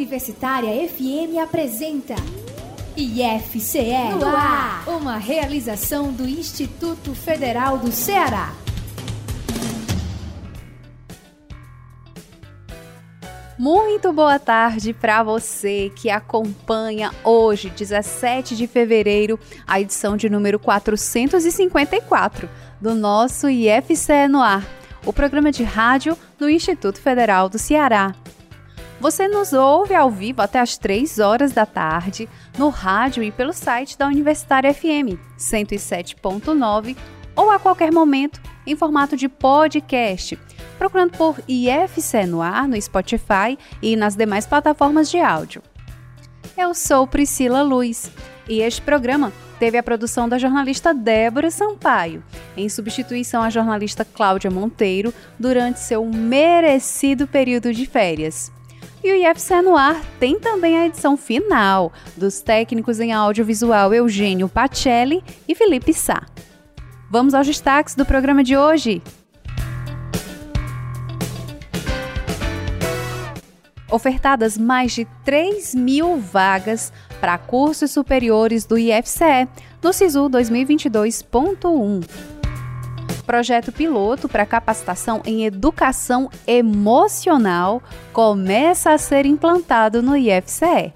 Universitária FM apresenta IFCE no ar, uma realização do Instituto Federal do Ceará. Muito boa tarde para você que acompanha hoje, 17 de fevereiro, a edição de número 454 do nosso IFCE no ar, o programa de rádio do Instituto Federal do Ceará. Você nos ouve ao vivo até às 3 horas da tarde no rádio e pelo site da Universitária FM 107.9 ou a qualquer momento em formato de podcast procurando por IFC no ar no Spotify e nas demais plataformas de áudio. Eu sou Priscila Luz e este programa teve a produção da jornalista Débora Sampaio, em substituição à jornalista Cláudia Monteiro durante seu merecido período de férias. E o IFC no ar tem também a edição final dos técnicos em audiovisual Eugênio Pacelli e Felipe Sá. Vamos aos destaques do programa de hoje. ofertadas mais de 3 mil vagas para cursos superiores do IFCE no SISU 2022.1. Projeto piloto para capacitação em educação emocional começa a ser implantado no IFCE.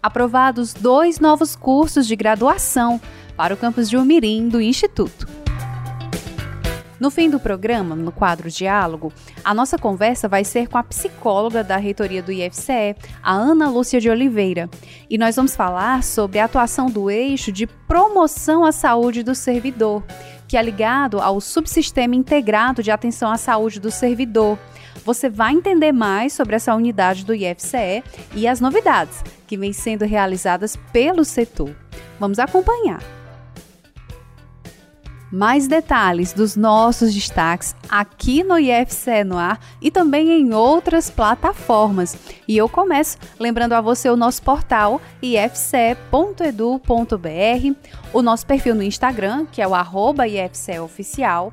Aprovados dois novos cursos de graduação para o campus de Umirim do Instituto. No fim do programa, no quadro Diálogo, a nossa conversa vai ser com a psicóloga da reitoria do IFCE, a Ana Lúcia de Oliveira. E nós vamos falar sobre a atuação do eixo de promoção à saúde do servidor, que é ligado ao subsistema integrado de atenção à saúde do servidor. Você vai entender mais sobre essa unidade do IFCE e as novidades que vêm sendo realizadas pelo setor. Vamos acompanhar mais detalhes dos nossos destaques aqui no IFCE no ar e também em outras plataformas. E eu começo lembrando a você o nosso portal ifce.edu.br, o nosso perfil no Instagram, que é o arroba IFCEoficial,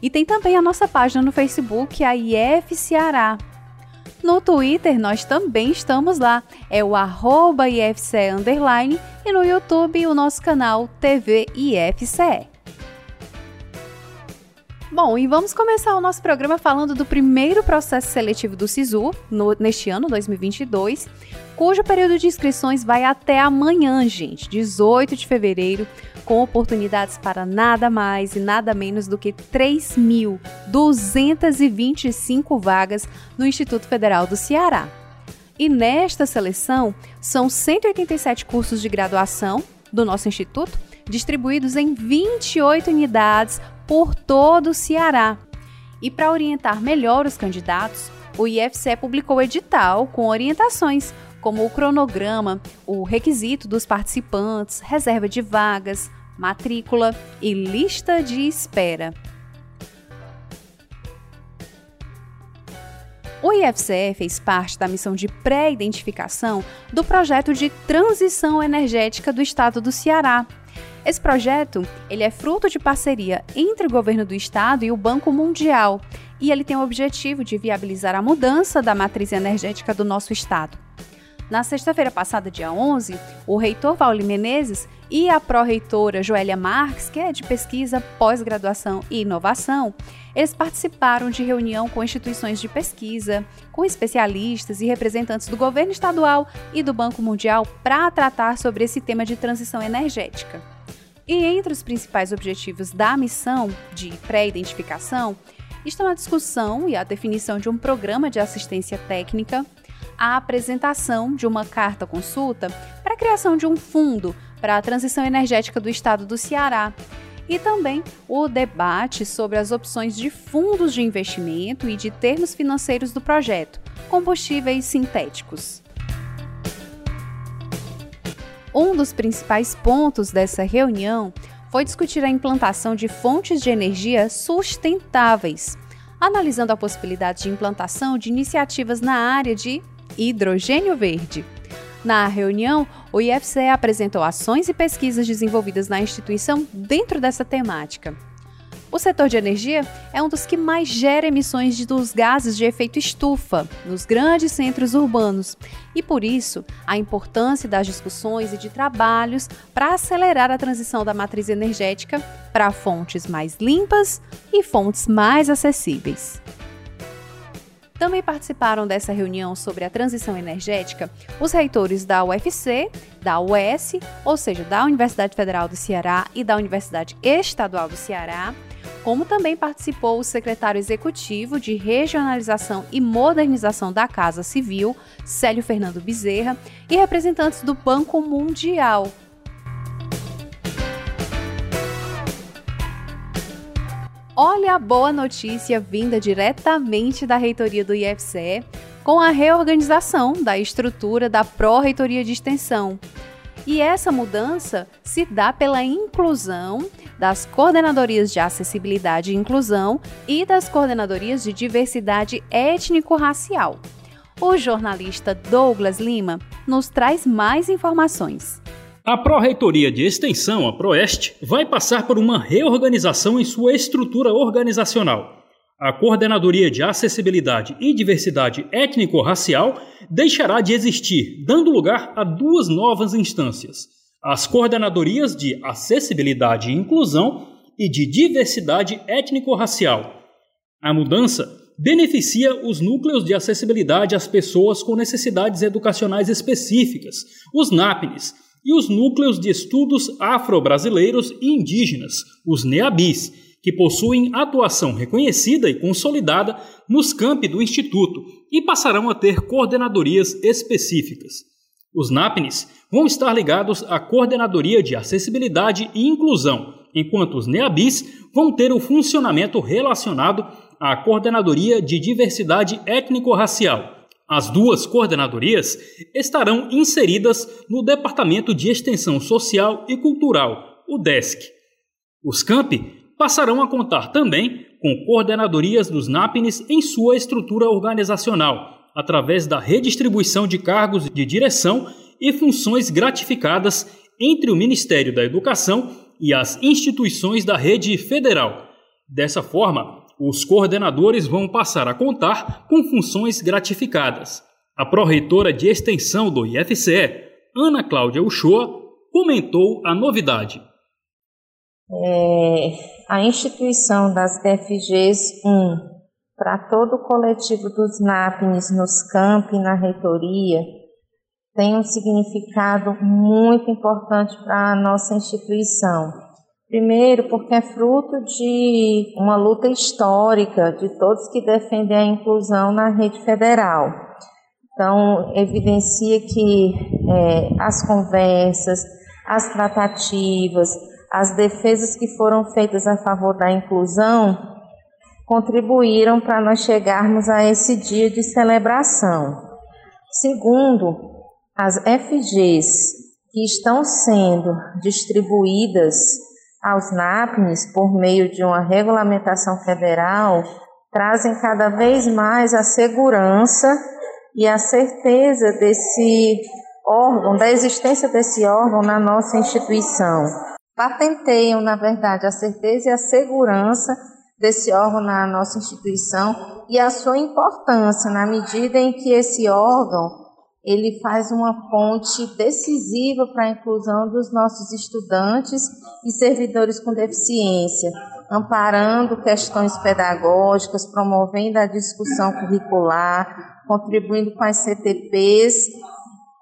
e tem também a nossa página no Facebook, a IFCeará. No Twitter nós também estamos lá, é o arroba IFCE underline, e no YouTube o nosso canal TV IFCE. Bom, e vamos começar o nosso programa falando do primeiro processo seletivo do SISU, no, neste ano, 2022, cujo período de inscrições vai até amanhã, gente, 18 de fevereiro, com oportunidades para nada mais e nada menos do que 3.225 vagas no Instituto Federal do Ceará. E nesta seleção, são 187 cursos de graduação do nosso instituto, distribuídos em 28 unidades por todo o Ceará. E para orientar melhor os candidatos, o IFCE publicou edital com orientações como o cronograma, o requisito dos participantes, reserva de vagas, matrícula e lista de espera. O IFCE fez parte da missão de pré-identificação do projeto de transição energética do estado do Ceará, esse projeto ele é fruto de parceria entre o governo do estado e o Banco Mundial, e ele tem o objetivo de viabilizar a mudança da matriz energética do nosso estado. Na sexta-feira passada, dia 11, o reitor Vauli Menezes e a pró-reitora Joélia Marques, que é de pesquisa, pós-graduação e inovação, eles participaram de reunião com instituições de pesquisa, com especialistas e representantes do governo estadual e do Banco Mundial para tratar sobre esse tema de transição energética. E entre os principais objetivos da missão de pré-identificação estão a discussão e a definição de um programa de assistência técnica, a apresentação de uma carta consulta para a criação de um fundo para a transição energética do estado do Ceará e também o debate sobre as opções de fundos de investimento e de termos financeiros do projeto, combustíveis sintéticos. Um dos principais pontos dessa reunião foi discutir a implantação de fontes de energia sustentáveis, analisando a possibilidade de implantação de iniciativas na área de hidrogênio verde. Na reunião, o IFCE apresentou ações e pesquisas desenvolvidas na instituição dentro dessa temática. O setor de energia é um dos que mais gera emissões dos gases de efeito estufa nos grandes centros urbanos e, por isso, a importância das discussões e de trabalhos para acelerar a transição da matriz energética para fontes mais limpas e fontes mais acessíveis. Também participaram dessa reunião sobre a transição energética os reitores da UFC, da UES, ou seja, da Universidade Federal do Ceará e da Universidade Estadual do Ceará, como também participou o secretário executivo de Regionalização e Modernização da Casa Civil, Célio Fernando Bezerra, e representantes do Banco Mundial, Olha a boa notícia vinda diretamente da reitoria do IFCE com a reorganização da estrutura da Pró-Reitoria de Extensão. E essa mudança se dá pela inclusão das coordenadorias de acessibilidade e inclusão e das coordenadorias de diversidade étnico-racial. O jornalista Douglas Lima nos traz mais informações. A Pró-Reitoria de Extensão, a Proeste, vai passar por uma reorganização em sua estrutura organizacional. A Coordenadoria de Acessibilidade e Diversidade Étnico-Racial deixará de existir, dando lugar a duas novas instâncias: as Coordenadorias de Acessibilidade e Inclusão e de Diversidade Étnico-Racial. A mudança beneficia os núcleos de acessibilidade às pessoas com necessidades educacionais específicas, os NAPNES e os núcleos de estudos afro-brasileiros e indígenas, os NEABIs, que possuem atuação reconhecida e consolidada nos campi do Instituto e passarão a ter coordenadorias específicas. Os NAPNES vão estar ligados à Coordenadoria de Acessibilidade e Inclusão, enquanto os NEABIs vão ter o funcionamento relacionado à Coordenadoria de Diversidade Étnico-Racial as duas coordenadorias estarão inseridas no Departamento de Extensão Social e Cultural, o DESC. Os campi passarão a contar também com coordenadorias dos NAPNES em sua estrutura organizacional, através da redistribuição de cargos de direção e funções gratificadas entre o Ministério da Educação e as instituições da rede federal. Dessa forma, os coordenadores vão passar a contar com funções gratificadas. A pró-reitora de extensão do IFCE, Ana Cláudia Uchoa, comentou a novidade. É, a instituição das FGs 1 para todo o coletivo dos NAPNES nos campi na reitoria tem um significado muito importante para a nossa instituição Primeiro, porque é fruto de uma luta histórica de todos que defendem a inclusão na rede federal. Então, evidencia que é, as conversas, as tratativas, as defesas que foram feitas a favor da inclusão contribuíram para nós chegarmos a esse dia de celebração. Segundo, as FGs que estão sendo distribuídas aos NAPNES, por meio de uma regulamentação federal, trazem cada vez mais a segurança e a certeza desse órgão, da existência desse órgão na nossa instituição. Patenteiam, na verdade, a certeza e a segurança desse órgão na nossa instituição e a sua importância na medida em que esse órgão ele faz uma ponte decisiva para a inclusão dos nossos estudantes e servidores com deficiência, amparando questões pedagógicas, promovendo a discussão curricular, contribuindo com as CTPs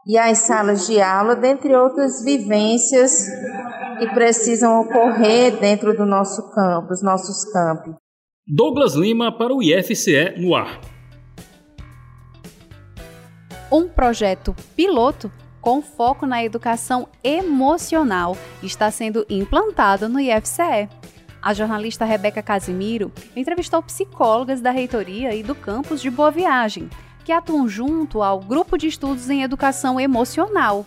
e as salas de aula, dentre outras vivências que precisam ocorrer dentro do nosso campo, dos nossos campos. Douglas Lima para o IFCE no ar um projeto piloto com foco na educação emocional está sendo implantado no IFCE. A jornalista Rebeca Casimiro entrevistou psicólogas da reitoria e do campus de Boa Viagem, que atuam junto ao Grupo de Estudos em Educação Emocional.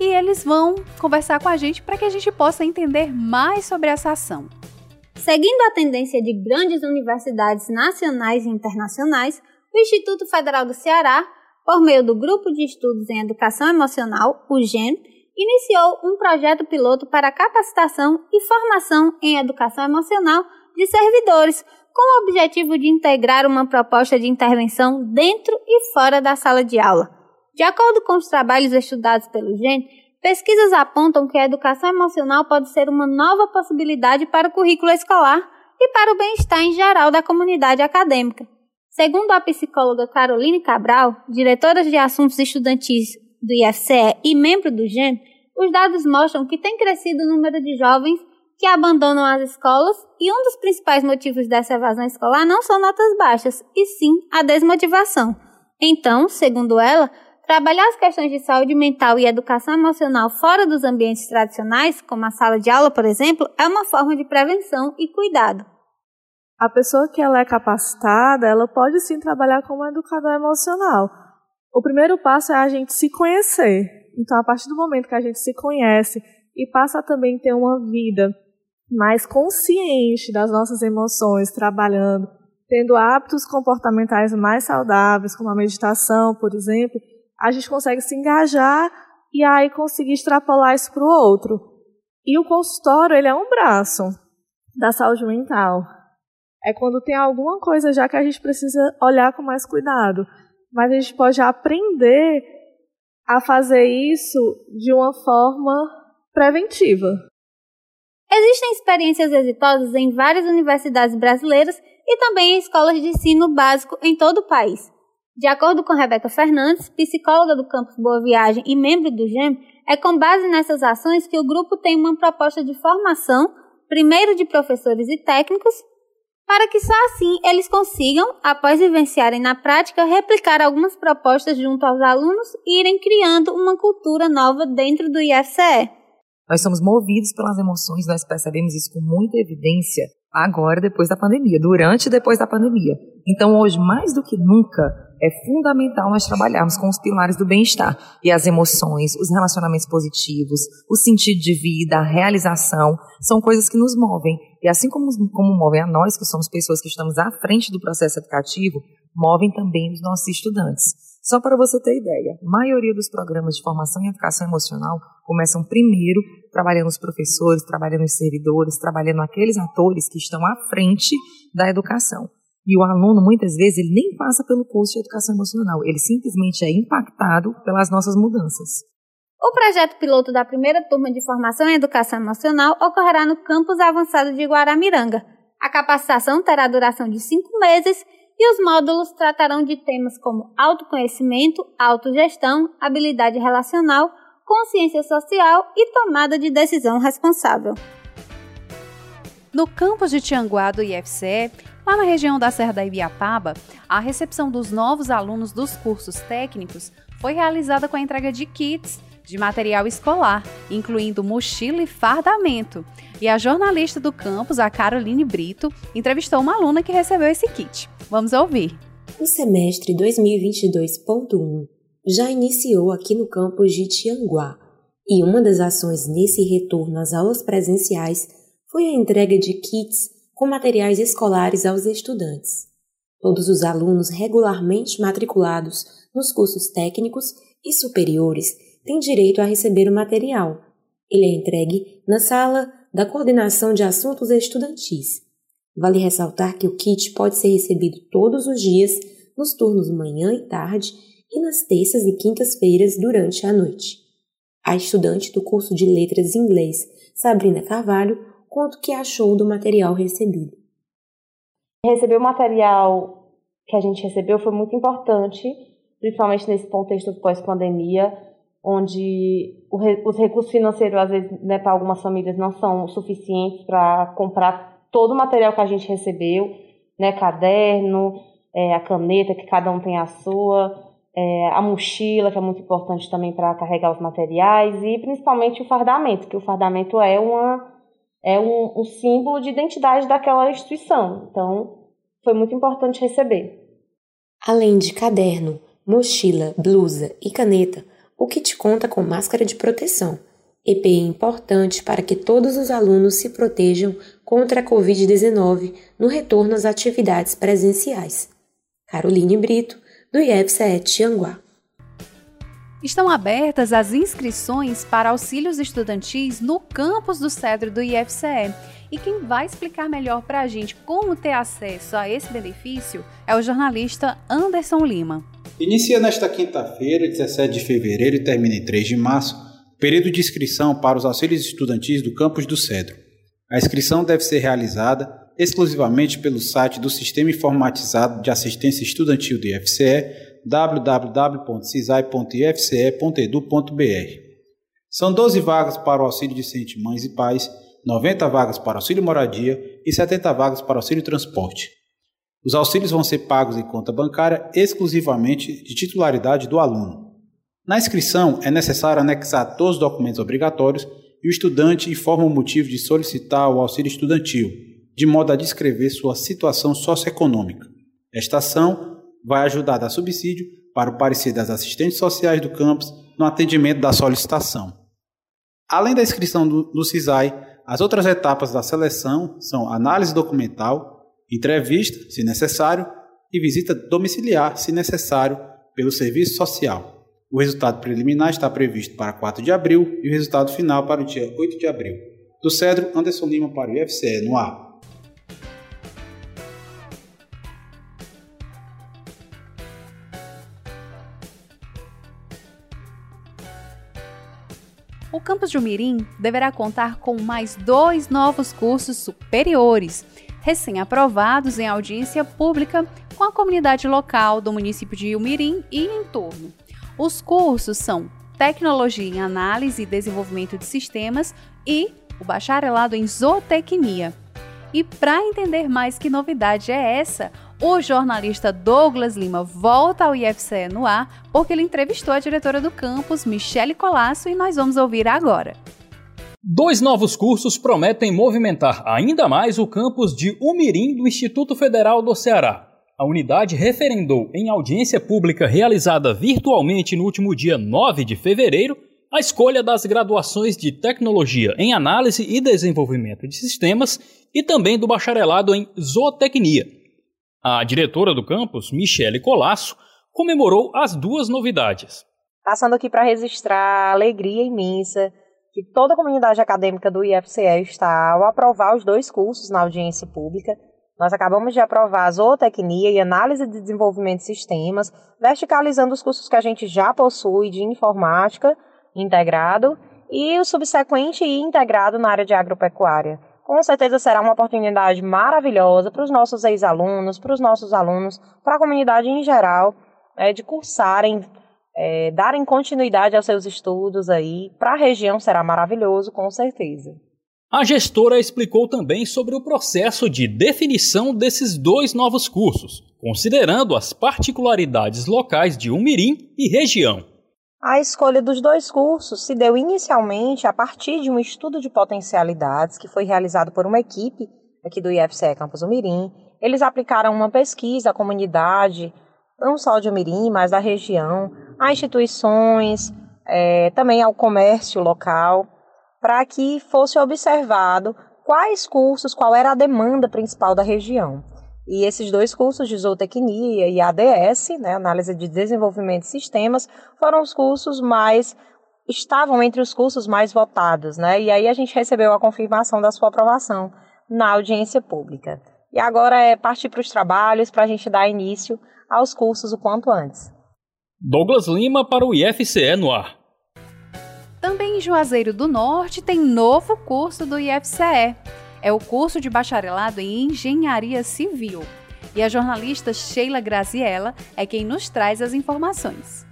E eles vão conversar com a gente para que a gente possa entender mais sobre essa ação. Seguindo a tendência de grandes universidades nacionais e internacionais, o Instituto Federal do Ceará por meio do Grupo de Estudos em Educação Emocional, o GEM, iniciou um projeto piloto para capacitação e formação em educação emocional de servidores, com o objetivo de integrar uma proposta de intervenção dentro e fora da sala de aula. De acordo com os trabalhos estudados pelo GEN, pesquisas apontam que a educação emocional pode ser uma nova possibilidade para o currículo escolar e para o bem-estar em geral da comunidade acadêmica. Segundo a psicóloga Caroline Cabral, diretora de assuntos estudantis do IFCE e membro do GEN, os dados mostram que tem crescido o número de jovens que abandonam as escolas e um dos principais motivos dessa evasão escolar não são notas baixas, e sim a desmotivação. Então, segundo ela, trabalhar as questões de saúde mental e educação emocional fora dos ambientes tradicionais, como a sala de aula, por exemplo, é uma forma de prevenção e cuidado. A pessoa que ela é capacitada, ela pode sim trabalhar como educador emocional. O primeiro passo é a gente se conhecer. Então, a partir do momento que a gente se conhece e passa a também ter uma vida mais consciente das nossas emoções, trabalhando, tendo hábitos comportamentais mais saudáveis, como a meditação, por exemplo, a gente consegue se engajar e aí conseguir extrapolar isso para o outro. E o consultório, ele é um braço da saúde mental. É quando tem alguma coisa já que a gente precisa olhar com mais cuidado. Mas a gente pode aprender a fazer isso de uma forma preventiva. Existem experiências exitosas em várias universidades brasileiras e também em escolas de ensino básico em todo o país. De acordo com Rebeca Fernandes, psicóloga do campus Boa Viagem e membro do GEM, é com base nessas ações que o grupo tem uma proposta de formação, primeiro de professores e técnicos, para que só assim eles consigam, após vivenciarem na prática, replicar algumas propostas junto aos alunos e irem criando uma cultura nova dentro do IFCE. Nós somos movidos pelas emoções, nós percebemos isso com muita evidência agora, depois da pandemia, durante e depois da pandemia. Então, hoje, mais do que nunca, é fundamental nós trabalharmos com os pilares do bem-estar e as emoções, os relacionamentos positivos, o sentido de vida, a realização, são coisas que nos movem. E assim como, como movem a nós, que somos pessoas que estamos à frente do processo educativo, movem também os nossos estudantes. Só para você ter ideia, a maioria dos programas de formação em educação emocional começam primeiro trabalhando os professores, trabalhando os servidores, trabalhando aqueles atores que estão à frente da educação. E o aluno, muitas vezes, ele nem passa pelo curso de educação emocional, ele simplesmente é impactado pelas nossas mudanças. O projeto piloto da primeira turma de formação em educação emocional ocorrerá no campus avançado de Guaramiranga. A capacitação terá duração de cinco meses e os módulos tratarão de temas como autoconhecimento, autogestão, habilidade relacional, consciência social e tomada de decisão responsável. No campus de Tianguá do IFCE, Lá na região da Serra da Ibiapaba, a recepção dos novos alunos dos cursos técnicos foi realizada com a entrega de kits de material escolar, incluindo mochila e fardamento. E a jornalista do campus, a Caroline Brito, entrevistou uma aluna que recebeu esse kit. Vamos ouvir. O semestre 2022.1 já iniciou aqui no campus de Tianguá, e uma das ações nesse retorno às aulas presenciais foi a entrega de kits com materiais escolares aos estudantes. Todos os alunos regularmente matriculados nos cursos técnicos e superiores têm direito a receber o material. Ele é entregue na sala da Coordenação de Assuntos Estudantis. Vale ressaltar que o kit pode ser recebido todos os dias, nos turnos manhã e tarde e nas terças e quintas-feiras durante a noite. A estudante do curso de Letras Inglês, Sabrina Carvalho, quanto que achou do material recebido. Receber o material que a gente recebeu foi muito importante, principalmente nesse contexto pós-pandemia, onde os recursos financeiros, às vezes, né, para algumas famílias não são suficientes para comprar todo o material que a gente recebeu, né, caderno, é, a caneta, que cada um tem a sua, é, a mochila, que é muito importante também para carregar os materiais, e principalmente o fardamento, que o fardamento é uma é um, um símbolo de identidade daquela instituição. Então, foi muito importante receber. Além de caderno, mochila, blusa e caneta, o kit conta com máscara de proteção. EPI importante para que todos os alunos se protejam contra a Covid-19 no retorno às atividades presenciais. Caroline Brito, do IEF7 Tianguá. Estão abertas as inscrições para auxílios estudantis no campus do Cedro do IFCE E quem vai explicar melhor para a gente como ter acesso a esse benefício é o jornalista Anderson Lima. Inicia nesta quinta-feira, 17 de fevereiro, e termina em 3 de março, período de inscrição para os auxílios estudantis do campus do Cedro. A inscrição deve ser realizada exclusivamente pelo site do Sistema Informatizado de Assistência Estudantil do IFCE, www.cisai.ifce.edu.br. São 12 vagas para o auxílio discente mães e pais, 90 vagas para auxílio moradia e 70 vagas para auxílio transporte. Os auxílios vão ser pagos em conta bancária exclusivamente de titularidade do aluno. Na inscrição, é necessário anexar todos os documentos obrigatórios e o estudante informa o motivo de solicitar o auxílio estudantil, de modo a descrever sua situação socioeconômica. Esta ação vai ajudar a dar subsídio para o parecer das assistentes sociais do campus no atendimento da solicitação. Além da inscrição do, do CISAI, as outras etapas da seleção são análise documental, entrevista, se necessário, e visita domiciliar, se necessário, pelo serviço social. O resultado preliminar está previsto para 4 de abril e o resultado final para o dia 8 de abril. Do Cedro, Anderson Lima para o IFCE no ar. o campus de Umirim deverá contar com mais dois novos cursos superiores, recém-aprovados em audiência pública com a comunidade local do município de Umirim e entorno. Os cursos são Tecnologia em Análise e Desenvolvimento de Sistemas e o Bacharelado em Zootecnia. E para entender mais que novidade é essa, o jornalista Douglas Lima volta ao IFCE no ar porque ele entrevistou a diretora do campus, Michele Colasso, e nós vamos ouvir agora. Dois novos cursos prometem movimentar ainda mais o campus de Umirim do Instituto Federal do Ceará. A unidade referendou em audiência pública realizada virtualmente no último dia 9 de fevereiro a escolha das graduações de Tecnologia em Análise e Desenvolvimento de Sistemas e também do bacharelado em Zootecnia. A diretora do campus, Michele Colasso, comemorou as duas novidades. Passando aqui para registrar a alegria imensa que toda a comunidade acadêmica do IFCE está ao aprovar os dois cursos na audiência pública. Nós acabamos de aprovar a zootecnia e análise de desenvolvimento de sistemas, verticalizando os cursos que a gente já possui de informática integrado e o subsequente e integrado na área de agropecuária com certeza será uma oportunidade maravilhosa para os nossos ex-alunos, para os nossos alunos, para a comunidade em geral, é, de cursarem, é, darem continuidade aos seus estudos aí. Para a região será maravilhoso, com certeza. A gestora explicou também sobre o processo de definição desses dois novos cursos, considerando as particularidades locais de Umirim e região. A escolha dos dois cursos se deu inicialmente a partir de um estudo de potencialidades que foi realizado por uma equipe aqui do IFCE Campus Umirim. Eles aplicaram uma pesquisa à comunidade, não só de Umirim, mas da região, a instituições, é, também ao comércio local, para que fosse observado quais cursos, qual era a demanda principal da região. E esses dois cursos de zootecnia e ADS, né, análise de desenvolvimento de sistemas, foram os cursos mais estavam entre os cursos mais votados, né? E aí a gente recebeu a confirmação da sua aprovação na audiência pública. E agora é partir para os trabalhos para a gente dar início aos cursos o quanto antes. Douglas Lima para o IFCE no ar. Também em Juazeiro do Norte tem novo curso do IFCE é o curso de bacharelado em Engenharia Civil. E a jornalista Sheila Graziella é quem nos traz as informações.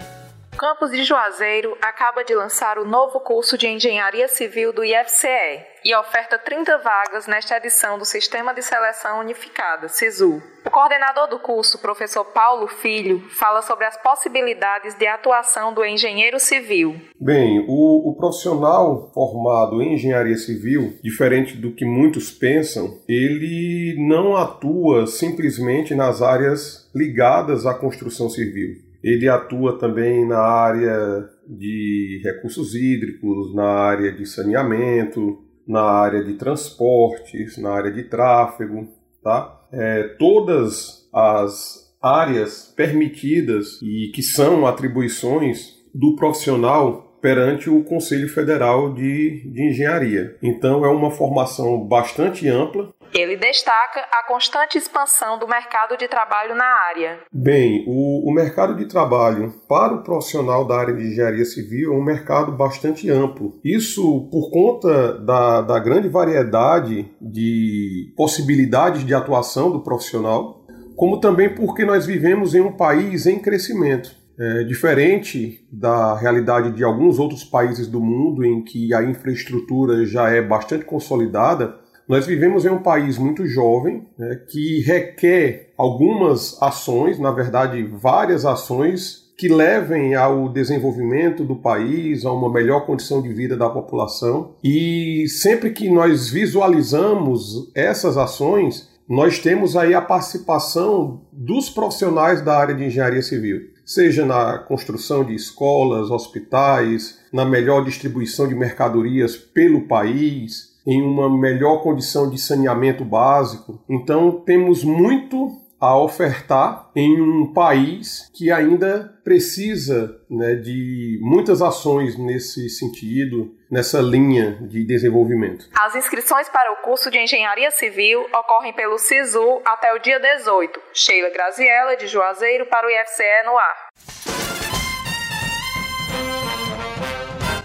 Campus de Juazeiro acaba de lançar o novo curso de Engenharia Civil do IFCE e oferta 30 vagas nesta edição do Sistema de Seleção Unificada, SISU. O coordenador do curso, professor Paulo Filho, fala sobre as possibilidades de atuação do engenheiro civil. Bem, o, o profissional formado em engenharia civil, diferente do que muitos pensam, ele não atua simplesmente nas áreas ligadas à construção civil ele atua também na área de recursos hídricos, na área de saneamento, na área de transportes, na área de tráfego, tá? É, todas as áreas permitidas e que são atribuições do profissional perante o Conselho Federal de, de Engenharia. Então é uma formação bastante ampla. Ele destaca a constante expansão do mercado de trabalho na área. Bem, o, o mercado de trabalho para o profissional da área de engenharia civil é um mercado bastante amplo. Isso por conta da, da grande variedade de possibilidades de atuação do profissional, como também porque nós vivemos em um país em crescimento. É, diferente da realidade de alguns outros países do mundo em que a infraestrutura já é bastante consolidada, nós vivemos em um país muito jovem né, que requer algumas ações, na verdade, várias ações que levem ao desenvolvimento do país, a uma melhor condição de vida da população. E sempre que nós visualizamos essas ações, nós temos aí a participação dos profissionais da área de engenharia civil seja na construção de escolas, hospitais, na melhor distribuição de mercadorias pelo país, em uma melhor condição de saneamento básico. Então, temos muito a ofertar em um país que ainda precisa né, de muitas ações nesse sentido, nessa linha de desenvolvimento. As inscrições para o curso de Engenharia Civil ocorrem pelo SISU até o dia 18. Sheila Graziella, de Juazeiro, para o IFCE no ar.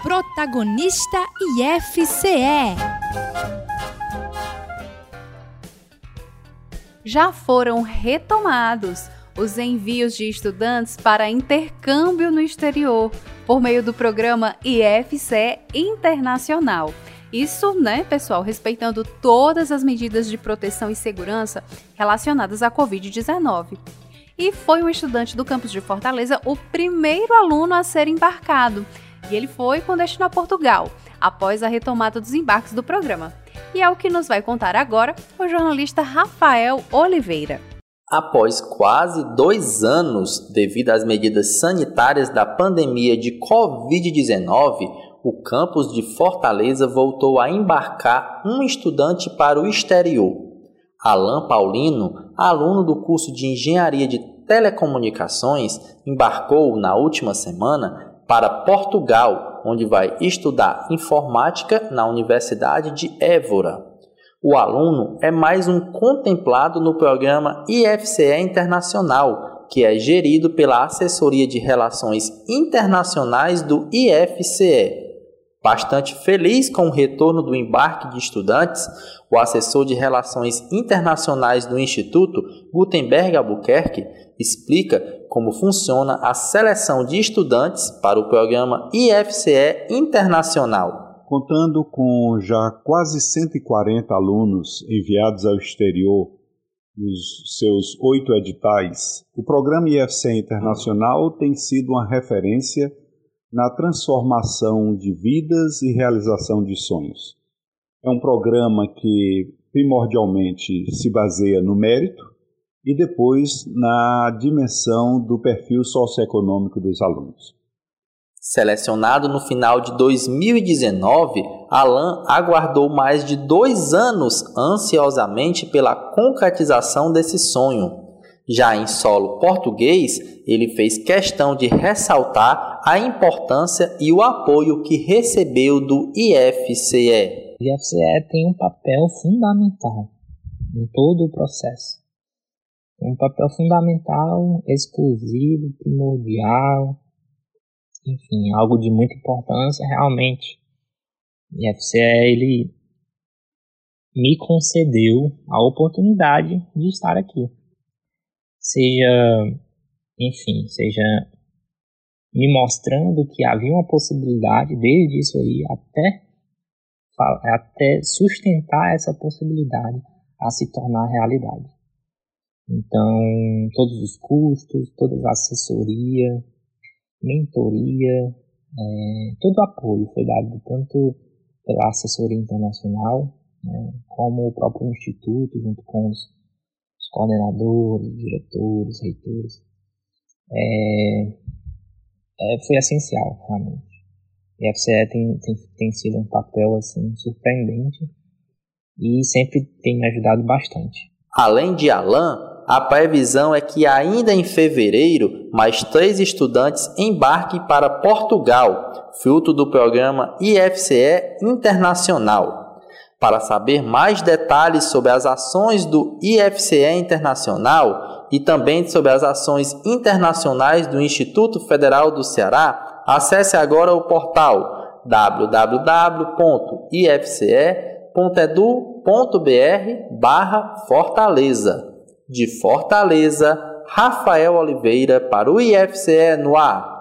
Protagonista IFCE já foram retomados os envios de estudantes para intercâmbio no exterior por meio do programa IFCE Internacional. Isso, né, pessoal, respeitando todas as medidas de proteção e segurança relacionadas à Covid-19. E foi um estudante do campus de Fortaleza o primeiro aluno a ser embarcado. E ele foi com destino a Portugal, após a retomada dos embarques do programa. E é o que nos vai contar agora o jornalista Rafael Oliveira. Após quase dois anos, devido às medidas sanitárias da pandemia de Covid-19, o campus de Fortaleza voltou a embarcar um estudante para o exterior. Alain Paulino, aluno do curso de Engenharia de Telecomunicações, embarcou na última semana para Portugal, onde vai estudar informática na Universidade de Évora. O aluno é mais um contemplado no programa IFCE Internacional, que é gerido pela Assessoria de Relações Internacionais do IFCE. Bastante feliz com o retorno do embarque de estudantes, o assessor de Relações Internacionais do Instituto, Gutenberg Albuquerque, explica como funciona a seleção de estudantes para o programa IFCE Internacional. Contando com já quase 140 alunos enviados ao exterior nos seus oito editais, o programa IFC Internacional tem sido uma referência na transformação de vidas e realização de sonhos. É um programa que primordialmente se baseia no mérito e depois na dimensão do perfil socioeconômico dos alunos. Selecionado no final de 2019, Alan aguardou mais de dois anos ansiosamente pela concretização desse sonho. Já em solo português, ele fez questão de ressaltar a importância e o apoio que recebeu do IFCE. O IFCE tem um papel fundamental em todo o processo. Um papel fundamental, exclusivo, primordial, enfim, algo de muita importância realmente. E a FCE, ele me concedeu a oportunidade de estar aqui. Seja, enfim, seja me mostrando que havia uma possibilidade, desde isso aí até, até sustentar essa possibilidade a se tornar realidade. Então, todos os custos, toda a assessoria, mentoria, é, todo o apoio foi dado tanto pela assessoria internacional, né, como o próprio instituto, junto com os, coordenadores, diretores, reitores. É, é, foi essencial, realmente. E a FCE tem, tem, tem sido um papel assim surpreendente e sempre tem me ajudado bastante. Além de Alain, a previsão é que ainda em fevereiro, mais três estudantes embarquem para Portugal, fruto do programa IFCE Internacional. Para saber mais detalhes sobre as ações do IFCE Internacional e também sobre as ações internacionais do Instituto Federal do Ceará, acesse agora o portal www.ifce.edu.br/fortaleza de Fortaleza, Rafael Oliveira para o IFCE no ar.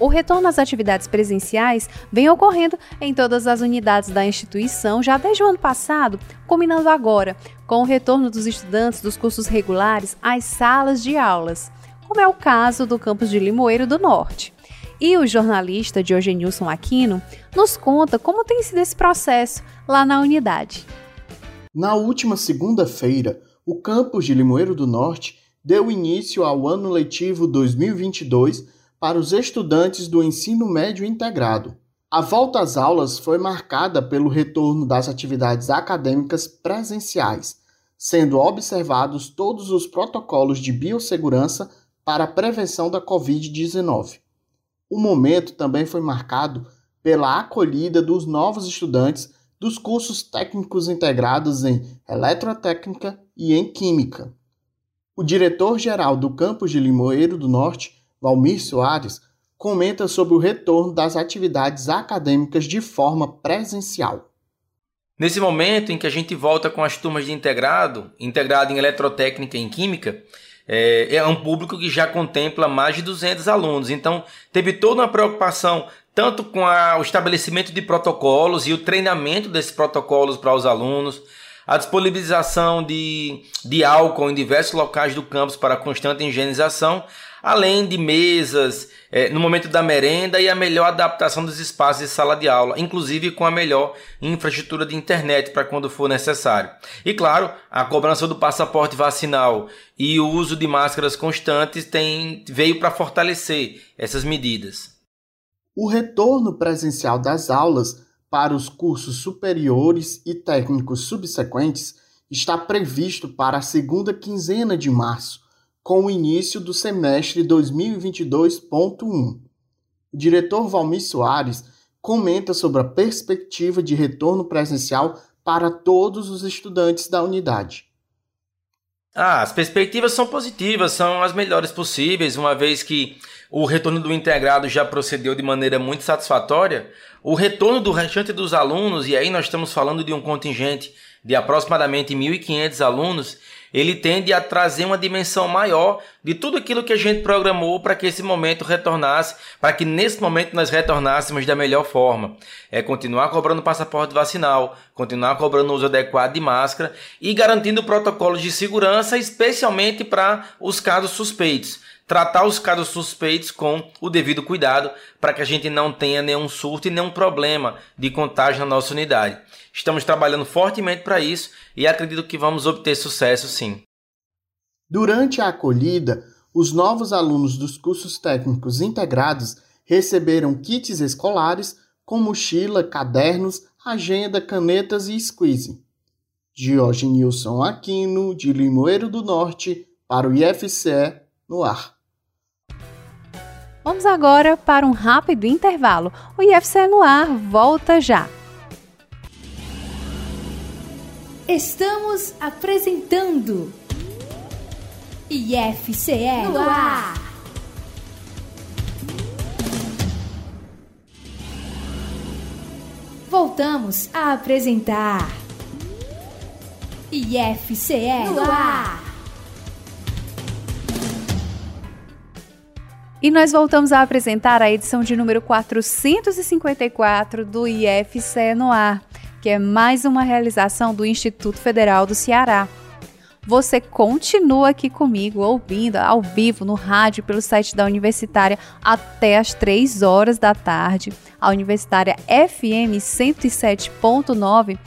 O retorno às atividades presenciais vem ocorrendo em todas as unidades da instituição já desde o ano passado, combinando agora com o retorno dos estudantes dos cursos regulares às salas de aulas, como é o caso do campus de Limoeiro do Norte. E o jornalista Diogenilson Aquino nos conta como tem sido esse processo lá na unidade. Na última segunda-feira, o campus de Limoeiro do Norte deu início ao ano letivo 2022 para os estudantes do ensino médio integrado. A volta às aulas foi marcada pelo retorno das atividades acadêmicas presenciais, sendo observados todos os protocolos de biossegurança para a prevenção da Covid-19. O momento também foi marcado pela acolhida dos novos estudantes dos cursos técnicos integrados em Eletrotécnica e em Química. O diretor-geral do campus de Limoeiro do Norte, Valmir Soares, comenta sobre o retorno das atividades acadêmicas de forma presencial. Nesse momento em que a gente volta com as turmas de integrado, integrado em eletrotécnica e em química, é, é, um público que já contempla mais de 200 alunos. Então, teve toda uma preocupação tanto com a, o estabelecimento de protocolos e o treinamento desses protocolos para os alunos, a disponibilização de, de álcool em diversos locais do campus para constante higienização, além de mesas é, no momento da merenda e a melhor adaptação dos espaços de sala de aula, inclusive com a melhor infraestrutura de internet para quando for necessário. E claro, a cobrança do passaporte vacinal e o uso de máscaras constantes tem, veio para fortalecer essas medidas. O retorno presencial das aulas para os cursos superiores e técnicos subsequentes está previsto para a segunda quinzena de março, com o início do semestre 2022.1. O diretor Valmir Soares comenta sobre a perspectiva de retorno presencial para todos os estudantes da unidade. Ah, as perspectivas são positivas, são as melhores possíveis, uma vez que o retorno do integrado já procedeu de maneira muito satisfatória. O retorno do restante dos alunos, e aí nós estamos falando de um contingente de aproximadamente 1.500 alunos, ele tende a trazer uma dimensão maior de tudo aquilo que a gente programou para que esse momento retornasse, para que nesse momento nós retornássemos da melhor forma. É continuar cobrando passaporte vacinal, continuar cobrando o uso adequado de máscara e garantindo protocolos de segurança, especialmente para os casos suspeitos tratar os casos suspeitos com o devido cuidado para que a gente não tenha nenhum surto e nenhum problema de contágio na nossa unidade. Estamos trabalhando fortemente para isso e acredito que vamos obter sucesso sim. Durante a acolhida, os novos alunos dos cursos técnicos integrados receberam kits escolares com mochila, cadernos, agenda, canetas e squeeze. Jorge Nilson Aquino, de Limoeiro do Norte, para o IFCE, no ar. Vamos agora para um rápido intervalo. O IFCE no ar volta já. Estamos apresentando IFCE no ar. Voltamos a apresentar IFCE no ar. E nós voltamos a apresentar a edição de número 454 do IFCE no ar, que é mais uma realização do Instituto Federal do Ceará. Você continua aqui comigo, ouvindo ao vivo no rádio pelo site da Universitária até as 3 horas da tarde. A Universitária FM 107.9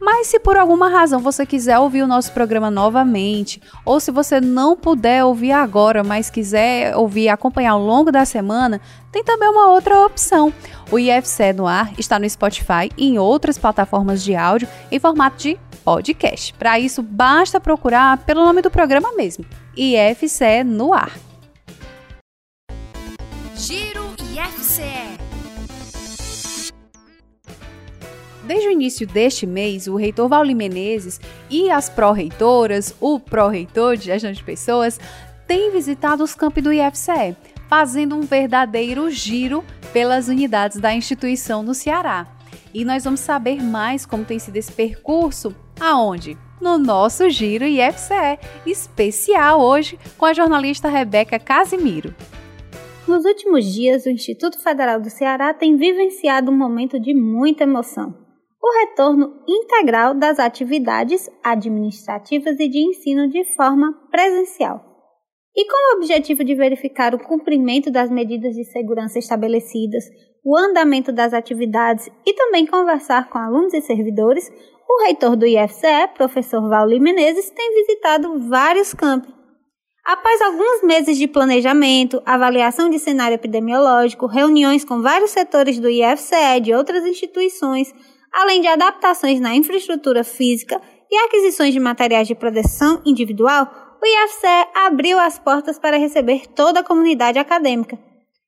mas se por alguma razão você quiser ouvir o nosso programa novamente, ou se você não puder ouvir agora, mas quiser ouvir acompanhar ao longo da semana, tem também uma outra opção. O IFCE no ar está no Spotify e em outras plataformas de áudio em formato de podcast. Para isso, basta procurar pelo nome do programa mesmo, IFCE no ar. Giro IFCE. Desde o início deste mês, o reitor Vauli Menezes e as pró-reitoras, o pró-reitor de gestão de pessoas, têm visitado os campi do IFCE, fazendo um verdadeiro giro pelas unidades da instituição no Ceará. E nós vamos saber mais como tem sido esse percurso, aonde? No nosso Giro IFCE especial hoje com a jornalista Rebeca Casimiro. Nos últimos dias, o Instituto Federal do Ceará tem vivenciado um momento de muita emoção. O retorno integral das atividades administrativas e de ensino de forma presencial. E com o objetivo de verificar o cumprimento das medidas de segurança estabelecidas, o andamento das atividades e também conversar com alunos e servidores, o reitor do IFCE, professor Vauli Menezes, tem visitado vários campos. Após alguns meses de planejamento, avaliação de cenário epidemiológico, reuniões com vários setores do IFCE e de outras instituições, além de adaptações na infraestrutura física e aquisições de materiais de proteção individual, o IFCE abriu as portas para receber toda a comunidade acadêmica.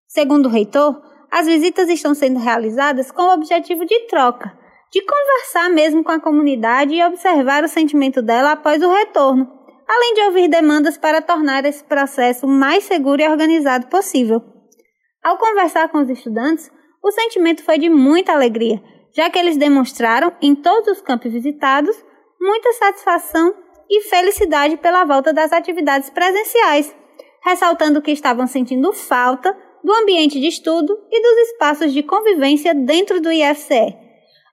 Segundo o reitor, as visitas estão sendo realizadas com o objetivo de troca, de conversar mesmo com a comunidade e observar o sentimento dela após o retorno, além de ouvir demandas para tornar esse processo mais seguro e organizado possível. Ao conversar com os estudantes, o sentimento foi de muita alegria, já que eles demonstraram, em todos os campos visitados, muita satisfação e felicidade pela volta das atividades presenciais, ressaltando que estavam sentindo falta do ambiente de estudo e dos espaços de convivência dentro do IFCE.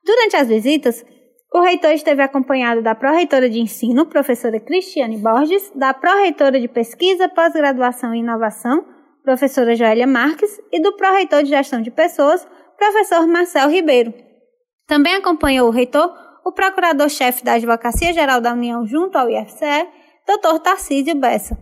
Durante as visitas, o reitor esteve acompanhado da pró-reitora de ensino, professora Cristiane Borges, da pró-reitora de pesquisa, pós-graduação e inovação, professora Joélia Marques, e do pró-reitor de gestão de pessoas, professor Marcel Ribeiro. Também acompanhou o reitor o procurador-chefe da Advocacia Geral da União junto ao IFCE, Dr. Tarcísio Bessa.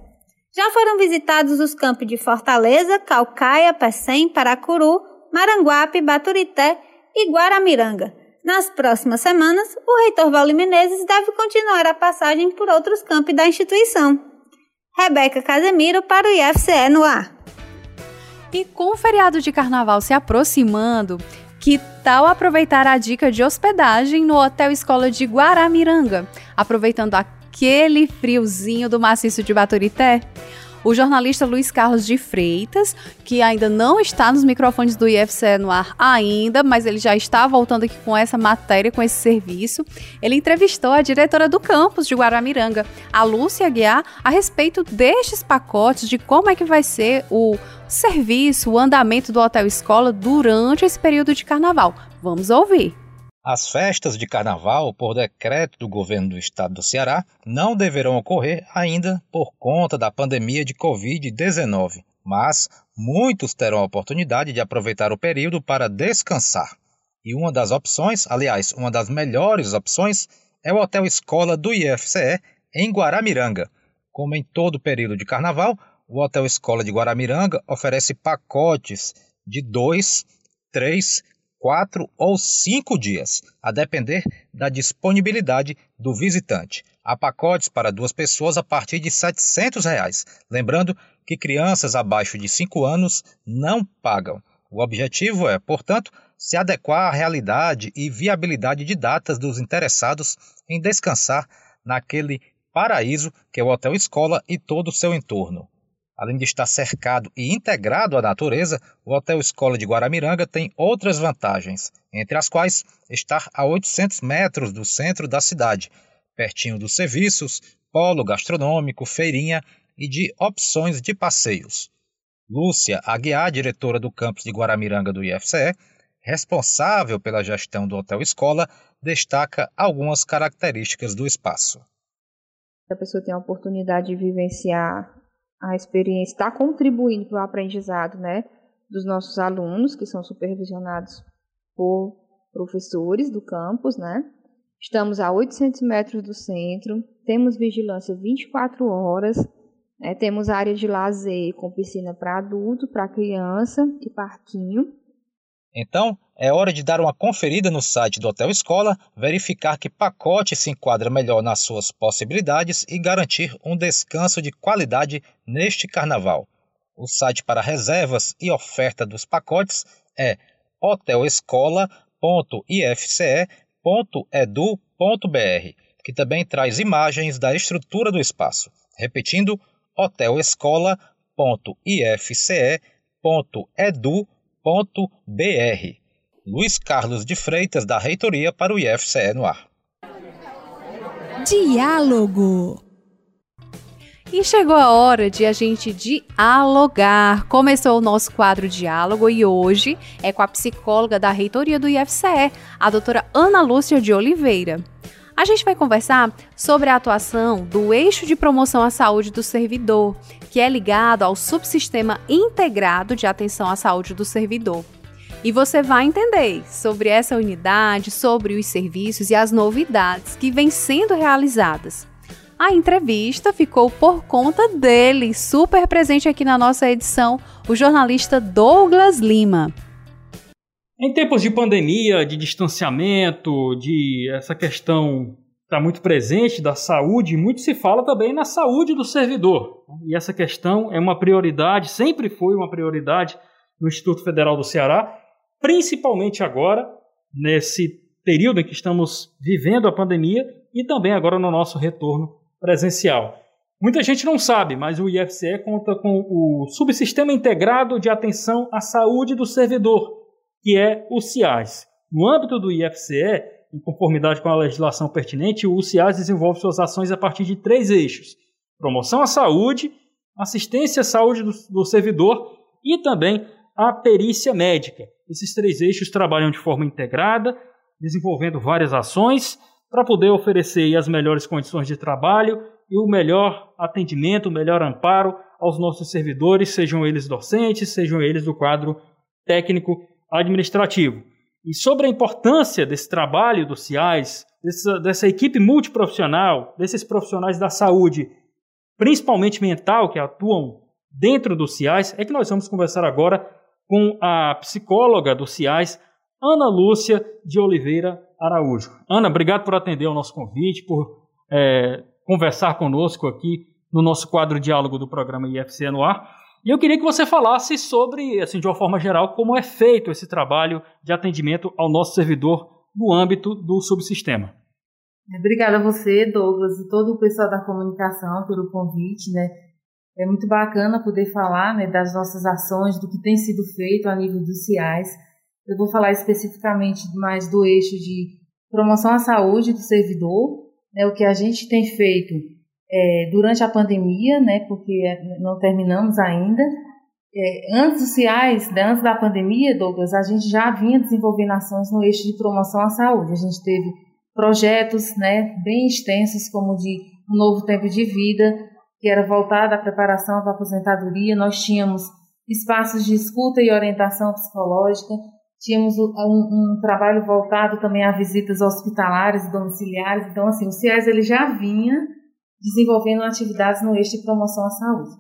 Já foram visitados os campos de Fortaleza, Calcaia, Pecém, Paracuru, Maranguape, Baturité e Guaramiranga. Nas próximas semanas, o reitor Valdir Menezes deve continuar a passagem por outros campos da instituição. Rebeca Casemiro para o IFCE no ar. E com o feriado de carnaval se aproximando, que tal aproveitar a dica de hospedagem no Hotel Escola de Guaramiranga, aproveitando aquele friozinho do maciço de Baturité? O jornalista Luiz Carlos de Freitas, que ainda não está nos microfones do IFCE no ar ainda, mas ele já está voltando aqui com essa matéria, com esse serviço. Ele entrevistou a diretora do campus de Guaramiranga, a Lúcia Guiar, a respeito destes pacotes, de como é que vai ser o serviço, o andamento do hotel escola durante esse período de carnaval. Vamos ouvir. As festas de carnaval, por decreto do governo do estado do Ceará, não deverão ocorrer ainda por conta da pandemia de Covid-19, mas muitos terão a oportunidade de aproveitar o período para descansar. E uma das opções, aliás, uma das melhores opções, é o Hotel Escola do IFCE em Guaramiranga. Como em todo período de carnaval, o Hotel Escola de Guaramiranga oferece pacotes de dois, três quatro ou cinco dias, a depender da disponibilidade do visitante. Há pacotes para duas pessoas a partir de 700 reais. Lembrando que crianças abaixo de 5 anos não pagam. O objetivo é, portanto, se adequar à realidade e viabilidade de datas dos interessados em descansar naquele paraíso que é o Hotel Escola e todo o seu entorno. Além de estar cercado e integrado à natureza, o Hotel Escola de Guaramiranga tem outras vantagens, entre as quais estar a 800 metros do centro da cidade, pertinho dos serviços, polo gastronômico, feirinha e de opções de passeios. Lúcia Aguiar, diretora do campus de Guaramiranga do IFCE, responsável pela gestão do Hotel Escola, destaca algumas características do espaço. A pessoa tem a oportunidade de vivenciar a experiência está contribuindo para o aprendizado né, dos nossos alunos, que são supervisionados por professores do campus. Né? Estamos a 800 metros do centro, temos vigilância 24 horas, né? temos área de lazer com piscina para adulto, para criança e parquinho. Então, é hora de dar uma conferida no site do Hotel Escola, verificar que pacote se enquadra melhor nas suas possibilidades e garantir um descanso de qualidade neste carnaval. O site para reservas e oferta dos pacotes é hotelescola.ifce.edu.br, que também traz imagens da estrutura do espaço. Repetindo, hotelescola.ifce.edu.br Luiz Carlos de Freitas, da Reitoria para o IFCE no ar. Diálogo. E chegou a hora de a gente dialogar. Começou o nosso quadro Diálogo e hoje é com a psicóloga da reitoria do IFCE, a doutora Ana Lúcia de Oliveira. A gente vai conversar sobre a atuação do eixo de promoção à saúde do servidor, que é ligado ao subsistema integrado de atenção à saúde do servidor. E você vai entender sobre essa unidade, sobre os serviços e as novidades que vêm sendo realizadas. A entrevista ficou por conta dele, super presente aqui na nossa edição, o jornalista Douglas Lima. Em tempos de pandemia, de distanciamento, de essa questão está muito presente da saúde, muito se fala também na saúde do servidor. E essa questão é uma prioridade, sempre foi uma prioridade no Instituto Federal do Ceará, principalmente agora, nesse período em que estamos vivendo a pandemia e também agora no nosso retorno presencial. Muita gente não sabe, mas o IFCE conta com o Subsistema Integrado de Atenção à Saúde do Servidor, que é o CIAS. No âmbito do IFCE, em conformidade com a legislação pertinente, o CIAS desenvolve suas ações a partir de três eixos: promoção à saúde, assistência à saúde do, do servidor e também a perícia médica. Esses três eixos trabalham de forma integrada, desenvolvendo várias ações para poder oferecer as melhores condições de trabalho e o melhor atendimento, o melhor amparo aos nossos servidores, sejam eles docentes, sejam eles do quadro técnico administrativo. E sobre a importância desse trabalho do CIAS, dessa, dessa equipe multiprofissional, desses profissionais da saúde, principalmente mental, que atuam dentro do CIAS, é que nós vamos conversar agora com a psicóloga do CIAS, Ana Lúcia de Oliveira Araújo. Ana, obrigado por atender ao nosso convite, por é, conversar conosco aqui no nosso quadro Diálogo do programa IFC no ar. E eu queria que você falasse sobre, assim, de uma forma geral, como é feito esse trabalho de atendimento ao nosso servidor no âmbito do subsistema. Obrigada a você, Douglas, e todo o pessoal da comunicação pelo convite, né? É muito bacana poder falar né, das nossas ações, do que tem sido feito a nível dos CIAs. Eu vou falar especificamente mais do eixo de promoção à saúde do servidor, né, o que a gente tem feito é, durante a pandemia, né, porque não terminamos ainda. É, antes dos CIAs, né, antes da pandemia, Douglas, a gente já vinha desenvolvendo ações no eixo de promoção à saúde. A gente teve projetos né, bem extensos, como de um novo tempo de vida, que era voltado à preparação para a aposentadoria. Nós tínhamos espaços de escuta e orientação psicológica, tínhamos um, um, trabalho voltado também a visitas hospitalares e domiciliares. Então, assim, o CIAS ele já vinha desenvolvendo atividades no eixo de promoção à saúde.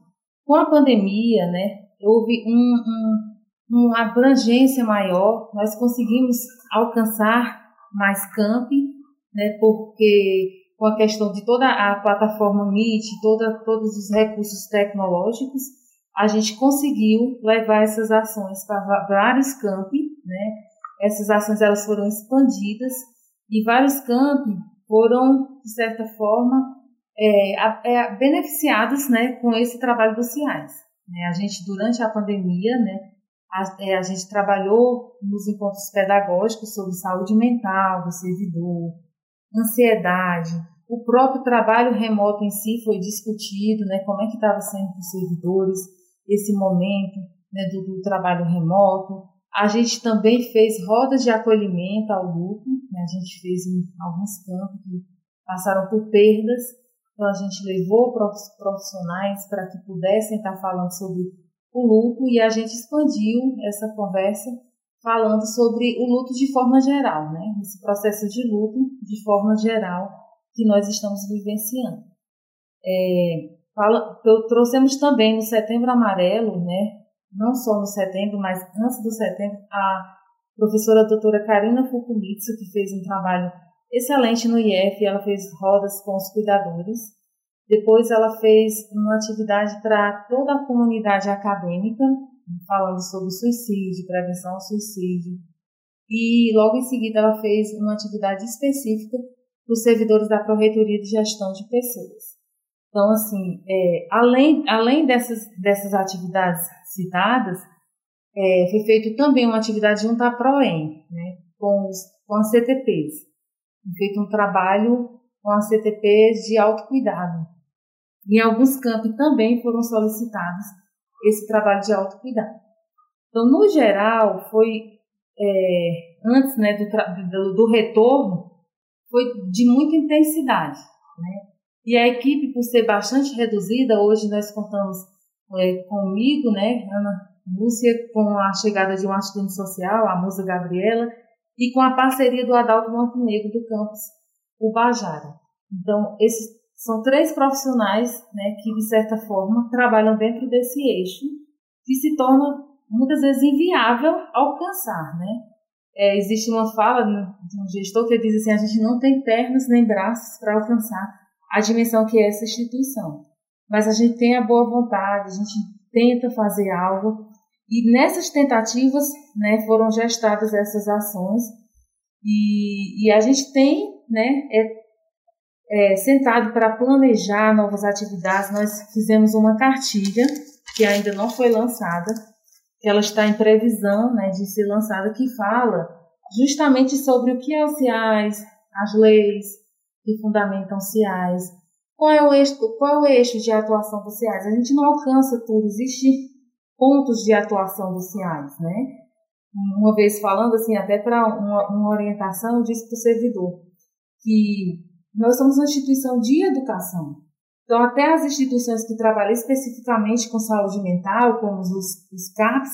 Com a pandemia, né, houve um, um, uma abrangência maior, nós conseguimos alcançar mais camp, né, porque com a questão de toda a plataforma Meet, toda, todos os recursos tecnológicos, a gente conseguiu levar essas ações para vários campi, né? Essas ações elas foram expandidas e vários campi foram, de certa forma, é, é, beneficiados né, com esse trabalho dos CIAs. Né? A gente, durante a pandemia, né, a, é, a, gente trabalhou nos encontros pedagógicos sobre saúde mental do servidor, ansiedade, o próprio trabalho remoto em si foi discutido, né, como é que estava sendo para os servidores esse momento né, do, do, trabalho remoto. A gente também fez rodas de acolhimento ao luto, né, a gente fez em alguns campos que passaram por perdas então a gente levou profissionais para que pudessem estar falando sobre o luto e a gente expandiu essa conversa falando sobre o luto de forma geral, né? Esse processo de luto de forma geral que nós estamos vivenciando. É, fala, trouxemos também no Setembro Amarelo, né? Não só no setembro, mas antes do setembro, a, professora doutora Karina Fukumitsu, que fez um trabalho excelente no IF, ela fez rodas com os cuidadores. Depois ela fez uma atividade para toda a comunidade acadêmica, falando sobre suicídio, prevenção ao suicídio. E logo em seguida ela fez uma atividade específica para os servidores da Proreitoria de Gestão de Pessoas. Então, assim, é, além, além dessas, dessas atividades citadas, é, foi feito também uma atividade junto à PROEM, né, com, os, com as CTPs. Feito um trabalho com as CTPs de autocuidado. Em alguns campos também foram solicitados esse trabalho de autocuidado. Então, no geral, foi é, antes né, do, do, do, retorno, foi de muita intensidade. Né? E a equipe, por ser bastante reduzida, hoje nós contamos é, comigo, né, Ana Lúcia, com a chegada de um assistente social, a Musa Gabriela, e com a parceria do Adalto Montenegro do campus Ubajara. Então, esses são três profissionais né, que, de certa forma, trabalham dentro desse eixo, que se torna muitas vezes inviável alcançar. Né? É, existe uma fala de um gestor que diz assim: a gente não tem pernas nem braços para alcançar a dimensão que é essa instituição. Mas a gente tem a boa vontade, a gente tenta fazer algo e nessas tentativas né, foram gestadas essas ações e, e a gente tem né, é, é, sentado para planejar novas atividades. Nós fizemos uma cartilha que ainda não foi lançada, que ela está em previsão né, de ser lançada, que fala justamente sobre o que é os CIAs, as leis, que fundamentam CIAs. Qual é o eixo, qual é o eixo de atuação dos CIAs? A gente não alcança tudo, existem pontos de atuação dos CIAs, né? Uma vez falando assim, até para uma, uma, orientação, eu disse para o servidor que nós somos uma instituição de educação. Então, até as instituições que trabalham especificamente com saúde mental, como os, os CAPs,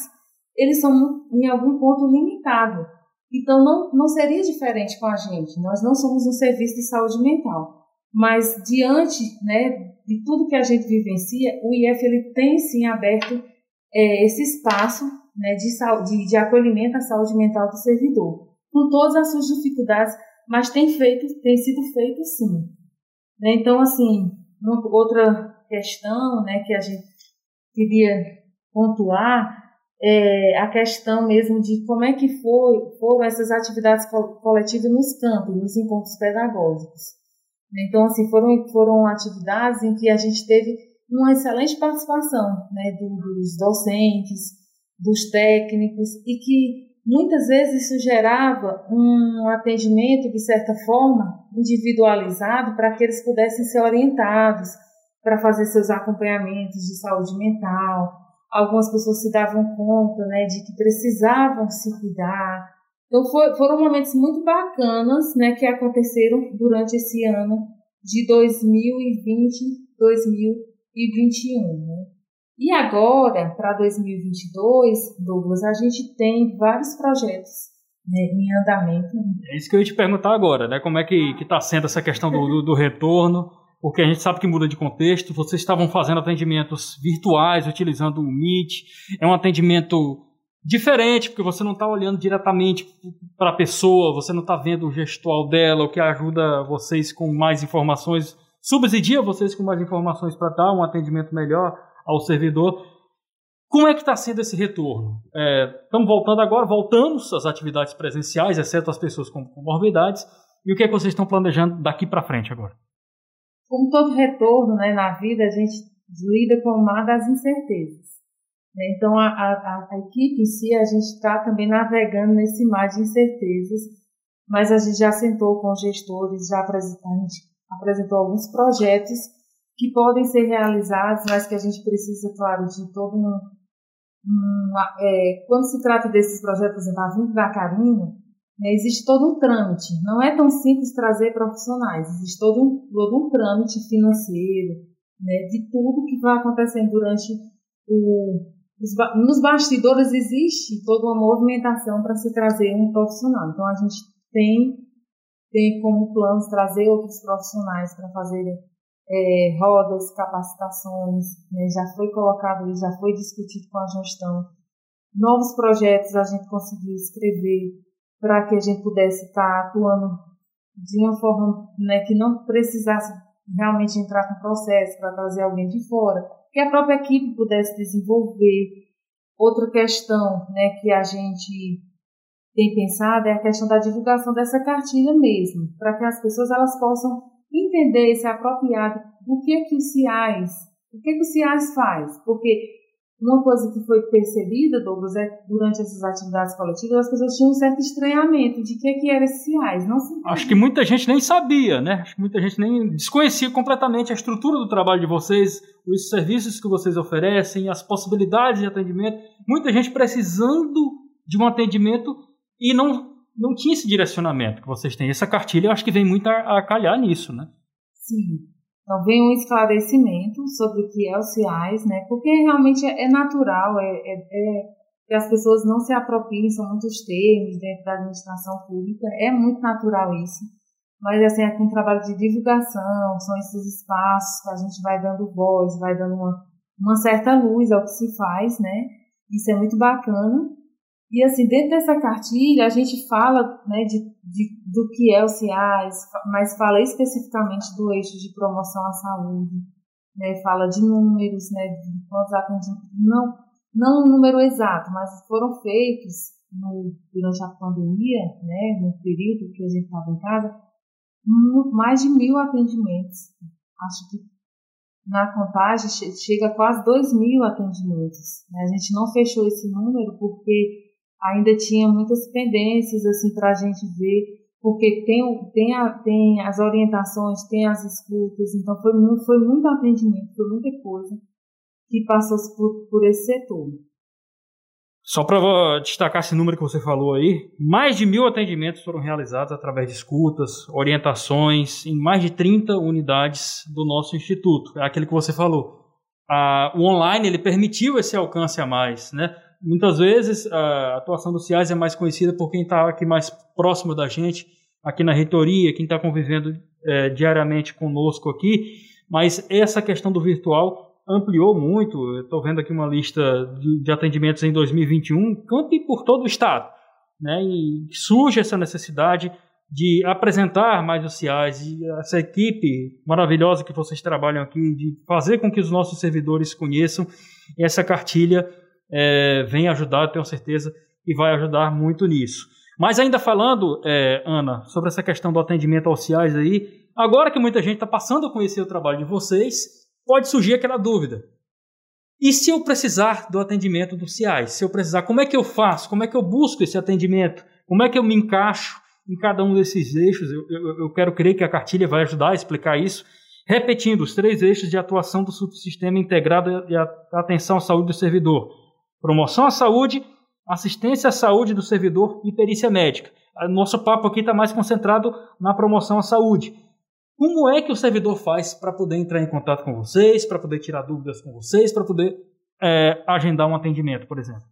eles são em algum ponto limitados. Então, não, não seria diferente com a gente. Nós não somos um serviço de saúde mental. Mas, diante né, de tudo que a gente vivencia, o IF ele tem sim aberto é, esse espaço né, de, de, de acolhimento à saúde mental do servidor, com todas as suas dificuldades, mas tem, feito, tem sido feito sim. Né, então, assim, outra questão né, que a gente queria pontuar é, a questão mesmo de como é que foi, foram essas atividades coletivas nos campos, nos encontros pedagógicos. Então, assim, foram, foram atividades em que a gente teve uma excelente participação né, dos docentes, dos técnicos, e que muitas vezes isso gerava um atendimento, de certa forma, individualizado para que eles pudessem ser orientados para fazer seus acompanhamentos de saúde mental, algumas pessoas se davam conta né, de que precisavam se cuidar. Então foi, foram momentos muito bacanas né, que aconteceram durante esse ano de 2020, 2021. Né? E agora, para 2022, Douglas, a gente tem vários projetos né, em andamento. É isso que eu ia te perguntar agora, né? Como é que está sendo essa questão do, do, do retorno? porque a gente sabe que muda de contexto. Vocês estavam fazendo atendimentos virtuais, utilizando o Meet. É um atendimento diferente, porque você não está olhando diretamente para a pessoa, você não está vendo o gestual dela, o que ajuda vocês com mais informações, subsidia vocês com mais informações para dar um atendimento melhor ao servidor. Como é que está sendo esse retorno? É, estamos voltando agora, voltamos às atividades presenciais, exceto as pessoas com comorbidades. E o que, é que vocês estão planejando daqui para frente agora? como todo retorno né, na vida, a gente lida com o mar das incertezas. Né? Então, a, a, a equipe em si, a gente está também navegando nesse mar de incertezas, mas a gente já sentou com gestores, já apresentou, a gente apresentou alguns projetos que podem ser realizados, mas que a gente precisa, claro, de todo um. é, quando se trata desses projetos, por exemplo, a Vinda da Carina, né, existe todo um trâmite. Não é tão simples trazer profissionais. Existe todo um, todo um trâmite financeiro, né, de tudo que vai acontecendo durante o. Os, nos bastidores existe toda uma movimentação para se trazer um profissional. Então a gente tem, tem como planos trazer outros profissionais para fazer é, rodas, capacitações. Né, já foi colocado, já foi discutido com a gestão novos projetos a gente conseguiu escrever para que a gente pudesse estar atuando de uma forma né, que não precisasse realmente entrar com processo para trazer alguém de fora, que a própria equipe pudesse desenvolver. Outra questão né, que a gente tem pensado é a questão da divulgação dessa cartilha mesmo, para que as pessoas elas possam entender e se apropriar do que é que o CIAS, o que, que o CIAS faz, porque uma coisa que foi percebida, Douglas, é que durante essas atividades coletivas as pessoas tinham um certo estranhamento de que, que era esse CIAS. Não se Acho que muita gente nem sabia, né? Acho que muita gente nem desconhecia completamente a estrutura do trabalho de vocês, os serviços que vocês oferecem, as possibilidades de atendimento. Muita gente precisando de um atendimento e não, não tinha esse direcionamento que vocês têm. Essa cartilha eu acho que vem muito a, a calhar nisso, né? Sim. Então, vem um esclarecimento sobre o que é o CIAS, né? Porque realmente é, é natural, é, é, é, que as pessoas não se apropriem, são muitos termos dentro da administração pública, é muito natural isso. Mas, assim, é um trabalho de divulgação, são esses espaços que a gente vai dando voz, vai dando uma, uma certa luz ao que se faz, né? Isso é muito bacana. E assim, dentro dessa cartilha, a gente fala né, de, de, do que é o CIAS, mas fala especificamente do eixo de promoção à saúde, né, fala de números, né, de quantos atendimentos, não, não um número exato, mas foram feitos no, durante a pandemia, né, no período que a gente estava em casa, mais de mil atendimentos. Acho que na contagem chega a quase dois mil atendimentos. Né? A gente não fechou esse número porque ainda tinha muitas pendências assim para a gente ver, porque tem, tem, a, tem as orientações, tem as escutas, então foi muito, foi muito atendimento, foi muita coisa que passou por, por esse setor. Só para destacar esse número que você falou aí, mais de mil atendimentos foram realizados através de escutas, orientações, em mais de 30 unidades do nosso instituto. É aquele que você falou. Ah, o online ele permitiu esse alcance a mais, né? Muitas vezes a atuação do CIAS é mais conhecida por quem está aqui mais próximo da gente, aqui na reitoria, quem está convivendo é, diariamente conosco aqui, mas essa questão do virtual ampliou muito. Estou vendo aqui uma lista de, de, atendimentos em 2021, campe por todo o estado, né? E surge essa necessidade de apresentar mais os CIAs e essa equipe maravilhosa que vocês trabalham aqui, de fazer com que os nossos servidores conheçam essa cartilha é, vem ajudar, tenho certeza, e vai ajudar muito nisso. Mas ainda falando, é, Ana, sobre essa questão do atendimento aos CIAs aí, agora que muita gente está passando a conhecer o trabalho de vocês, pode surgir aquela dúvida. E se eu precisar do atendimento do CIAs? Se eu precisar, como é que eu faço? Como é que eu busco esse atendimento? Como é que eu me encaixo em cada um desses eixos? Eu, eu, eu quero crer que a cartilha vai ajudar a explicar isso. Repetindo, os três eixos de atuação do subsistema integrado de atenção à saúde do servidor promoção à saúde, assistência à saúde do servidor e perícia médica. Nosso papo aqui está mais concentrado na promoção à saúde. Como é que o servidor faz para poder entrar em contato com vocês, para poder tirar dúvidas com vocês, para poder é, agendar um atendimento, por exemplo?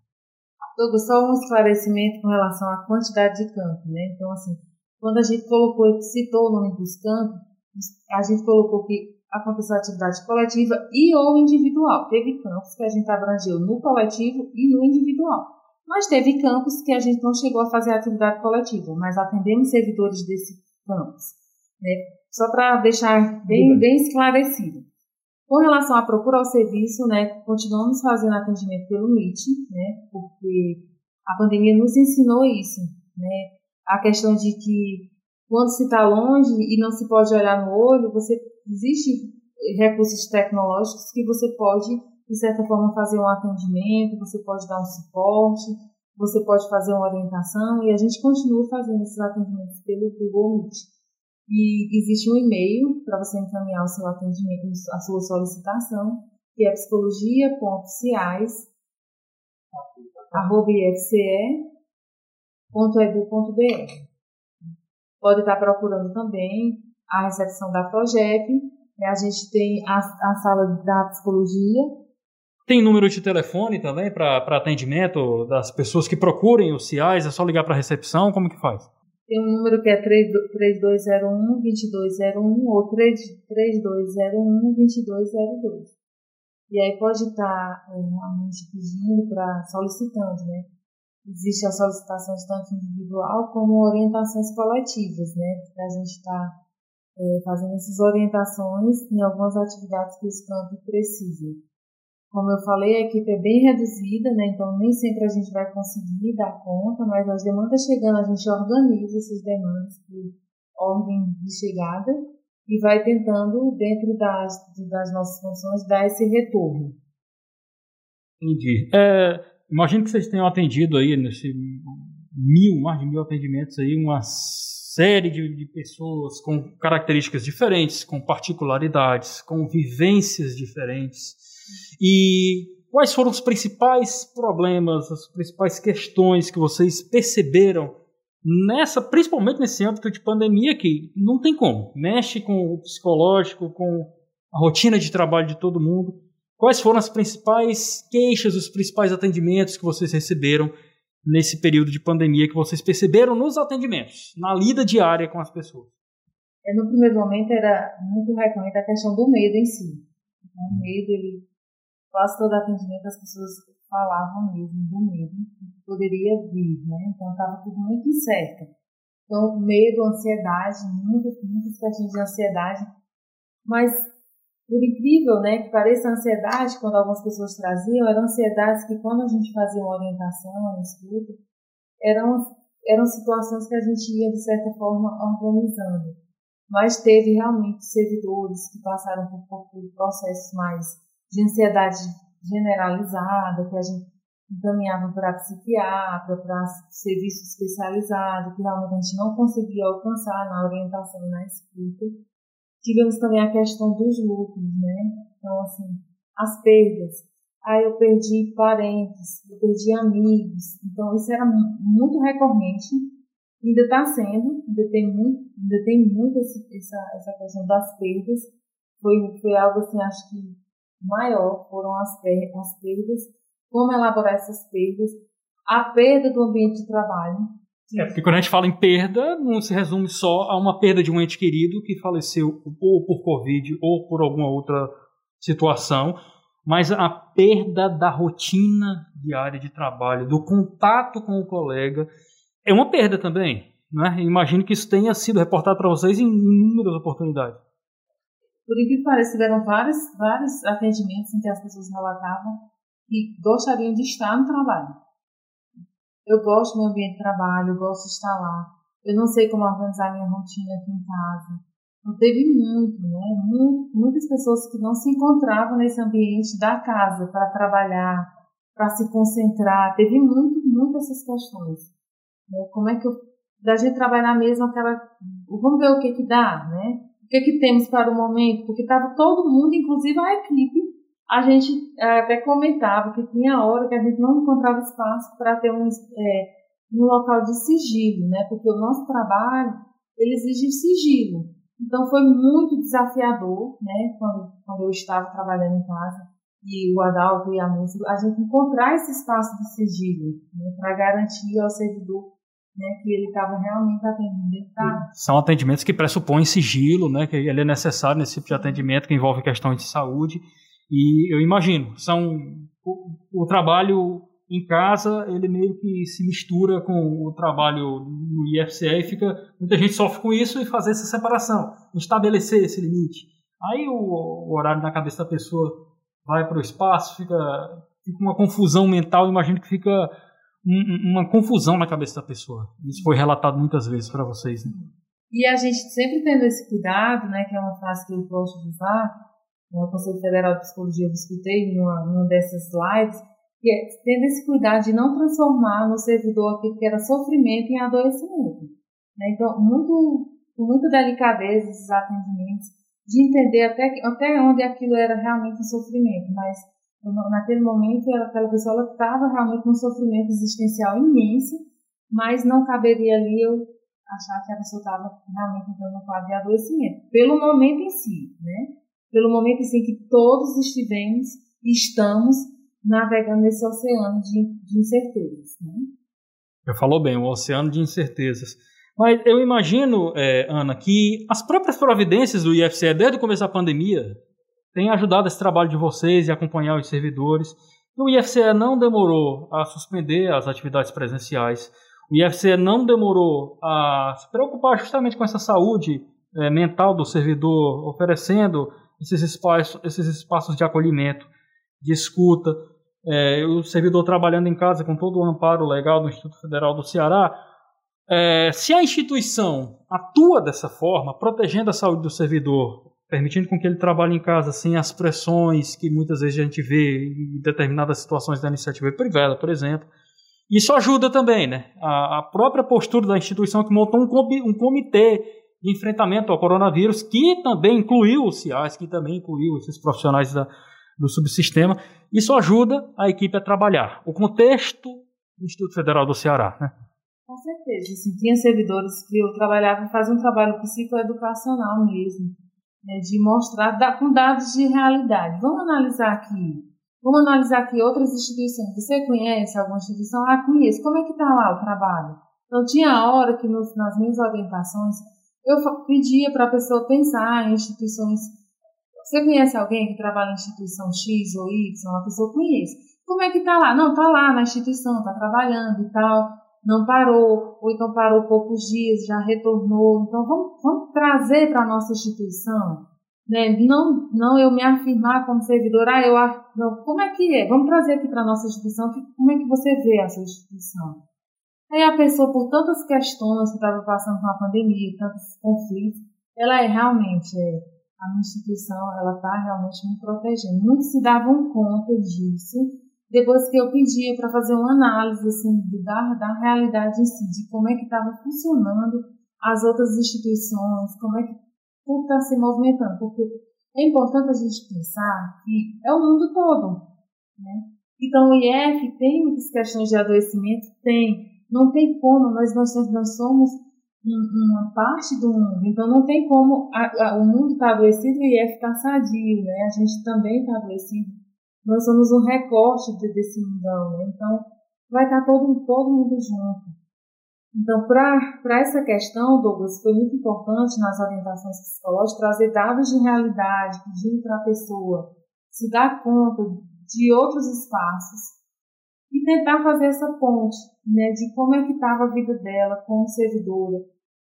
Douglas, só um esclarecimento com relação à quantidade de campos, né? Então, assim, quando a gente colocou, citou o nome dos campos, a gente colocou que aconteceu atividade coletiva e ou individual. Teve campos que a gente abrangeu no coletivo e no individual. Mas teve campos que a gente não chegou a fazer atividade coletiva, mas atendemos servidores desse campus. Né? Só para deixar bem, bem esclarecido. Com relação à procura ao serviço, né, continuamos fazendo atendimento pelo Meet, né, porque a pandemia nos ensinou isso, né, a questão de que quando se está longe e não se pode olhar no olho, você Existem recursos tecnológicos que você pode, de certa forma, fazer um atendimento, você pode dar um suporte, você pode fazer uma orientação e a gente continua fazendo esses atendimentos pelo Google Meet. E existe um e-mail para você encaminhar o seu atendimento, a sua solicitação, que é psicologia.ciais.ifce.edu.br. Pode estar procurando também a recepção da PROGEP, né, a gente tem a, a sala da psicologia. Tem número de telefone também para atendimento das pessoas que procurem os CIAs? É só ligar para a recepção? Como que faz? Tem um número que é 3201-2201 ou 3201-2202. E aí pode estar é, realmente pedindo para solicitando, né? Existe a solicitação tanto individual como orientações coletivas, né? A gente está é, fazendo essas orientações em algumas atividades que os campos precisam. Como eu falei, a equipe é bem reduzida, né? então nem sempre a gente vai conseguir dar conta, mas as demandas chegando, a gente organiza essas demandas por ordem de chegada e vai tentando, dentro das, das nossas funções, dar esse retorno. Entendi. É, imagino que vocês tenham atendido aí, nesse mil, mais de mil atendimentos aí, uma série de, de pessoas com características diferentes, com particularidades, com vivências diferentes. E quais foram os principais problemas, as principais questões que vocês perceberam nessa, principalmente nesse âmbito de pandemia que não tem como, mexe com o psicológico, com a rotina de trabalho de todo mundo. Quais foram as principais queixas, os principais atendimentos que vocês receberam nesse período de pandemia que vocês perceberam nos atendimentos, na lida diária com as pessoas? É, no primeiro momento era muito recorrente a questão do medo em si. O medo, ele quase todo atendimento as pessoas falavam mesmo do medo que poderia vir, né? Então estava tudo muito incerto. Então, medo, ansiedade, muitas, muitas questões de ansiedade. Mas, por incrível né, que pareça, a ansiedade, quando algumas pessoas traziam, eram ansiedades que, quando a gente fazia uma orientação, uma escuta, eram, eram situações que a gente ia, de certa forma, organizando. Mas teve realmente servidores que passaram por, por processos mais de ansiedade generalizada, que a gente encaminhava para psiquiatra, para serviço especializado, que realmente a gente não conseguia alcançar na orientação e na escuta. Tivemos também a questão dos lucros, né? Então, assim, as perdas. Aí eu perdi parentes, eu perdi amigos. Então, isso era muito recorrente. Ainda está sendo, ainda tem muito, ainda tem muito esse, essa, essa questão das perdas. Foi, foi algo assim, acho que maior foram as, as perdas, como elaborar essas perdas, a perda do ambiente de trabalho. É, porque quando a gente fala em perda, não se resume só a uma perda de um ente querido que faleceu ou por Covid ou por alguma outra situação, mas a perda da rotina diária de trabalho, do contato com o colega, é uma perda também. Né? Imagino que isso tenha sido reportado para vocês em inúmeras oportunidades. Por incrível que pareça, tiveram vários, vários atendimentos em que as pessoas relatavam que gostariam de estar no trabalho. Eu gosto do meu ambiente de trabalho, eu gosto de estar lá. Eu não sei como organizar minha rotina aqui em casa. Então, teve muito, né? Muito, muitas pessoas que não se encontravam nesse ambiente da casa para trabalhar, para se concentrar. Teve muito, muito essas questões. Né? Como é que eu, da gente trabalhar mesmo aquela, vamos ver o que que dá, né? que, que temos para o momento? Porque estava todo mundo, inclusive a equipe, a gente é, até comentava que tinha hora que a gente não encontrava espaço para ter um, é, um local de sigilo, né? Porque o nosso trabalho, ele exige sigilo. Então foi muito desafiador, né? Quando, quando eu estava trabalhando em casa e o Adalto e a música, a gente encontrar esse espaço de sigilo, né? Para garantir ao servidor né, que ele estava realmente atendendo. Tá? São atendimentos que pressupõem sigilo, né, que ele é necessário nesse tipo de atendimento que envolve questões de saúde. E eu imagino, são o, o trabalho em casa ele meio que se mistura com o trabalho no IFCE e fica muita gente sofre com isso e fazer essa separação, estabelecer esse limite. Aí o, o horário na cabeça da pessoa vai para o espaço, fica, fica uma confusão mental, imagino que fica uma confusão na cabeça da pessoa. Isso foi relatado muitas vezes para vocês. Né? E a gente sempre tendo esse cuidado, né, que é uma frase que eu gosto de usar, no Conselho Federal de Psicologia eu escutei numa, numa dessas lives, que é tendo esse cuidado de não transformar no servidor aquilo que era sofrimento em adoecimento. Né? Então, muito, com muita delicadeza esses atendimentos, de entender até, até onde aquilo era realmente um sofrimento, mas naquele momento aquela pessoa estava realmente num sofrimento existencial imenso, mas não caberia ali eu achar que a pessoa estava realmente entrando no quadro de adoecimento. Pelo momento em si, né? Pelo momento em que todos estivemos e estamos navegando nesse oceano de, de incertezas, né? Eu falou bem, o oceano de incertezas. Mas eu imagino, é, Ana, que as próprias providências do IFCE desde o começo da pandemia tem ajudado esse trabalho de vocês e acompanhar os servidores. O IFCE não demorou a suspender as atividades presenciais. O IFCE não demorou a se preocupar justamente com essa saúde é, mental do servidor, oferecendo esses espaços, esses espaços de acolhimento, de escuta. É, o servidor trabalhando em casa com todo o amparo legal do Instituto Federal do Ceará. É, se a instituição atua dessa forma, protegendo a saúde do servidor, permitindo com que ele trabalhe em casa sem as pressões que muitas vezes a gente vê em determinadas situações da iniciativa privada, por exemplo, isso ajuda também, né? A, a própria postura da instituição que montou um, um comitê enfrentamento ao coronavírus, que também incluiu os CIAs, que também incluiu esses profissionais da, do subsistema. Isso ajuda a equipe a trabalhar. O contexto do Instituto Federal do Ceará, né? Com certeza. Assim, tinha servidores que eu trabalhava, faziam um trabalho psicoeducacional mesmo, né, de mostrar com dados de realidade. Vamos analisar aqui Vamos analisar aqui outras instituições. Você conhece alguma instituição? Ah, conheço. Como é que está lá o trabalho? Então, tinha hora que nos, nas minhas orientações eu pedia para a pessoa pensar em instituições. Você conhece alguém que trabalha em instituição X ou Y? Uma pessoa conhece. Como é que está lá? Não, está lá na instituição, está trabalhando e tal. Não parou, ou então parou poucos dias, já retornou. Então, vamos, vamos trazer para a nossa instituição né? Não, não eu me afirmar como servidor, ah, eu, não, como é que é? Vamos trazer aqui para a nossa instituição, como é que você vê a sua instituição? Aí a pessoa, por tantas questões que estava passando com a pandemia, tantos conflitos, ela é realmente, é, a minha instituição, ela está realmente me protegendo. Muitos se davam conta disso depois que eu pedia para fazer uma análise assim, da, da realidade em si, de como é que estava funcionando as outras instituições, como é que tudo está se movimentando, porque é importante a gente pensar que é o mundo todo, né? Então, o IF tem muitas questões de adoecimento? Tem. Não tem como, nós, nós, nós somos uma parte do mundo, então não tem como a, a, o mundo está adoecido e IF está sadio, né? A gente também está adoecido. Nós somos um recorte de, desse mundão, né? Então, vai estar tá todo, todo mundo junto. Então, para essa questão, Douglas, foi muito importante nas orientações psicológicas trazer dados de realidade, pedindo para a pessoa se dar conta de outros espaços e tentar fazer essa ponte né, de como é que estava a vida dela como servidora,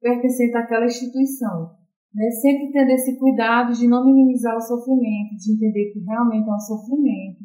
pertencente àquela instituição. Né, sempre tendo esse cuidado de não minimizar o sofrimento, de entender que realmente é um sofrimento,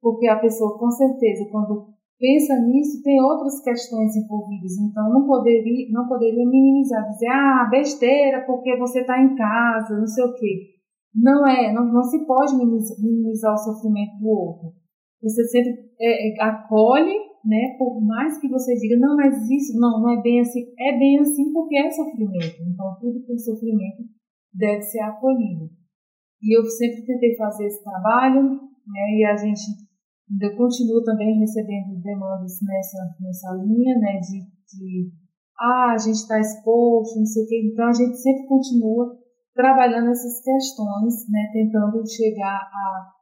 porque a pessoa, com certeza, quando pensa nisso, tem outras questões envolvidas. Então, não poderia, não poderia minimizar, dizer, ah, besteira, porque você está em casa, não sei o quê. Não é, não, não se pode minimizar, o sofrimento do outro. Você sempre é, é, acolhe, né, por mais que você diga, não, mas isso, não, não é bem assim. É bem assim porque é sofrimento. Então, tudo que é sofrimento deve ser acolhido. E eu sempre tentei fazer esse trabalho, né, e a gente eu continuo também recebendo demandas nessa, nessa linha, né, de, de ah, a gente está exposto, não sei o quê. Então, a gente sempre continua trabalhando essas questões, né, tentando chegar a,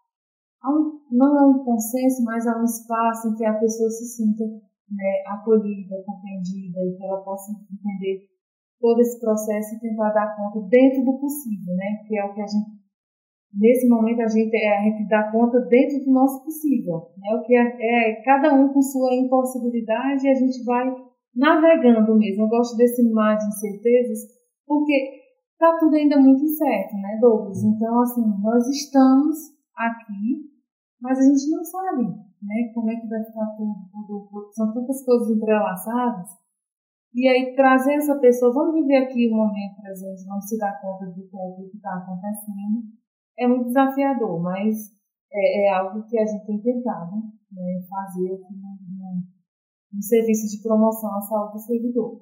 um, não a um consenso, mas a um espaço em que a pessoa se sinta né, acolhida, compreendida e que ela possa entender todo esse processo e tentar dar conta dentro do possível, né, que é o que a gente nesse momento a gente, é, a gente dá conta dentro do nosso possível. Né? O que é, é cada um com sua impossibilidade e a gente vai navegando mesmo. Eu gosto desse mar de incertezas porque está tudo ainda muito incerto, né, Douglas? Então, assim, nós estamos aqui, mas a gente não sabe né, como é que vai ficar tudo, tudo. São tantas coisas entrelaçadas. E aí, trazer essa pessoa, vamos viver aqui o momento presente, vamos se dar conta do que está acontecendo é muito desafiador, mas é, é algo que a gente tem tentado né, fazer aqui no, no, no, serviço de promoção à saúde do servidor.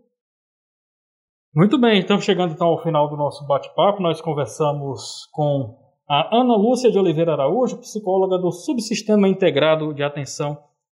Muito bem, então chegando então ao final do nosso bate-papo, nós conversamos com a Ana Lúcia de Oliveira Araújo, psicóloga do Subsistema Integrado de Atenção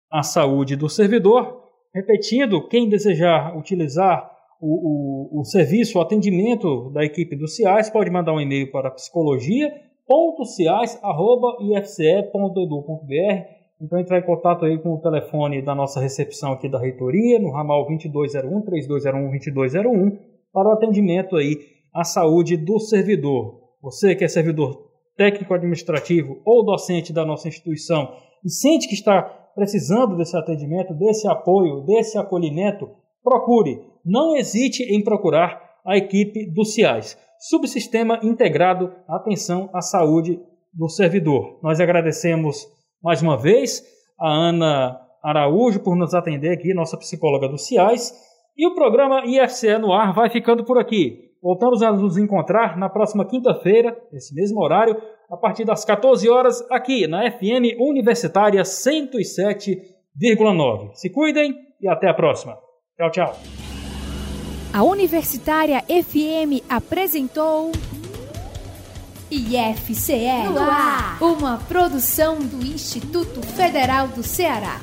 à Saúde do Servidor. Repetindo, quem desejar utilizar o, o, o serviço, o atendimento da equipe do CIAS, pode mandar um e-mail para psicologia www.ciais.ifce.edu.br. Então entrar em contato aí com o telefone da nossa recepção aqui da reitoria, no ramal 2201 3201 2201, para o atendimento aí à saúde do servidor. Você que é servidor técnico administrativo ou docente da nossa instituição e sente que está precisando desse atendimento, desse apoio, desse acolhimento, procure. Não hesite em procurar a equipe do CIAS, Subsistema Integrado Atenção à Saúde do Servidor. Nós agradecemos mais uma vez a Ana Araújo por nos atender aqui, nossa psicóloga do CIAS. E o programa IFCE no ar vai ficando por aqui. Voltamos a nos encontrar na próxima quinta-feira, nesse mesmo horário, a partir das 14 horas, aqui na FM Universitária 107,9. Se cuidem e até a próxima. Tchau, tchau. A Universitária FM apresentou IFCE uma produção do Instituto Federal do Ceará.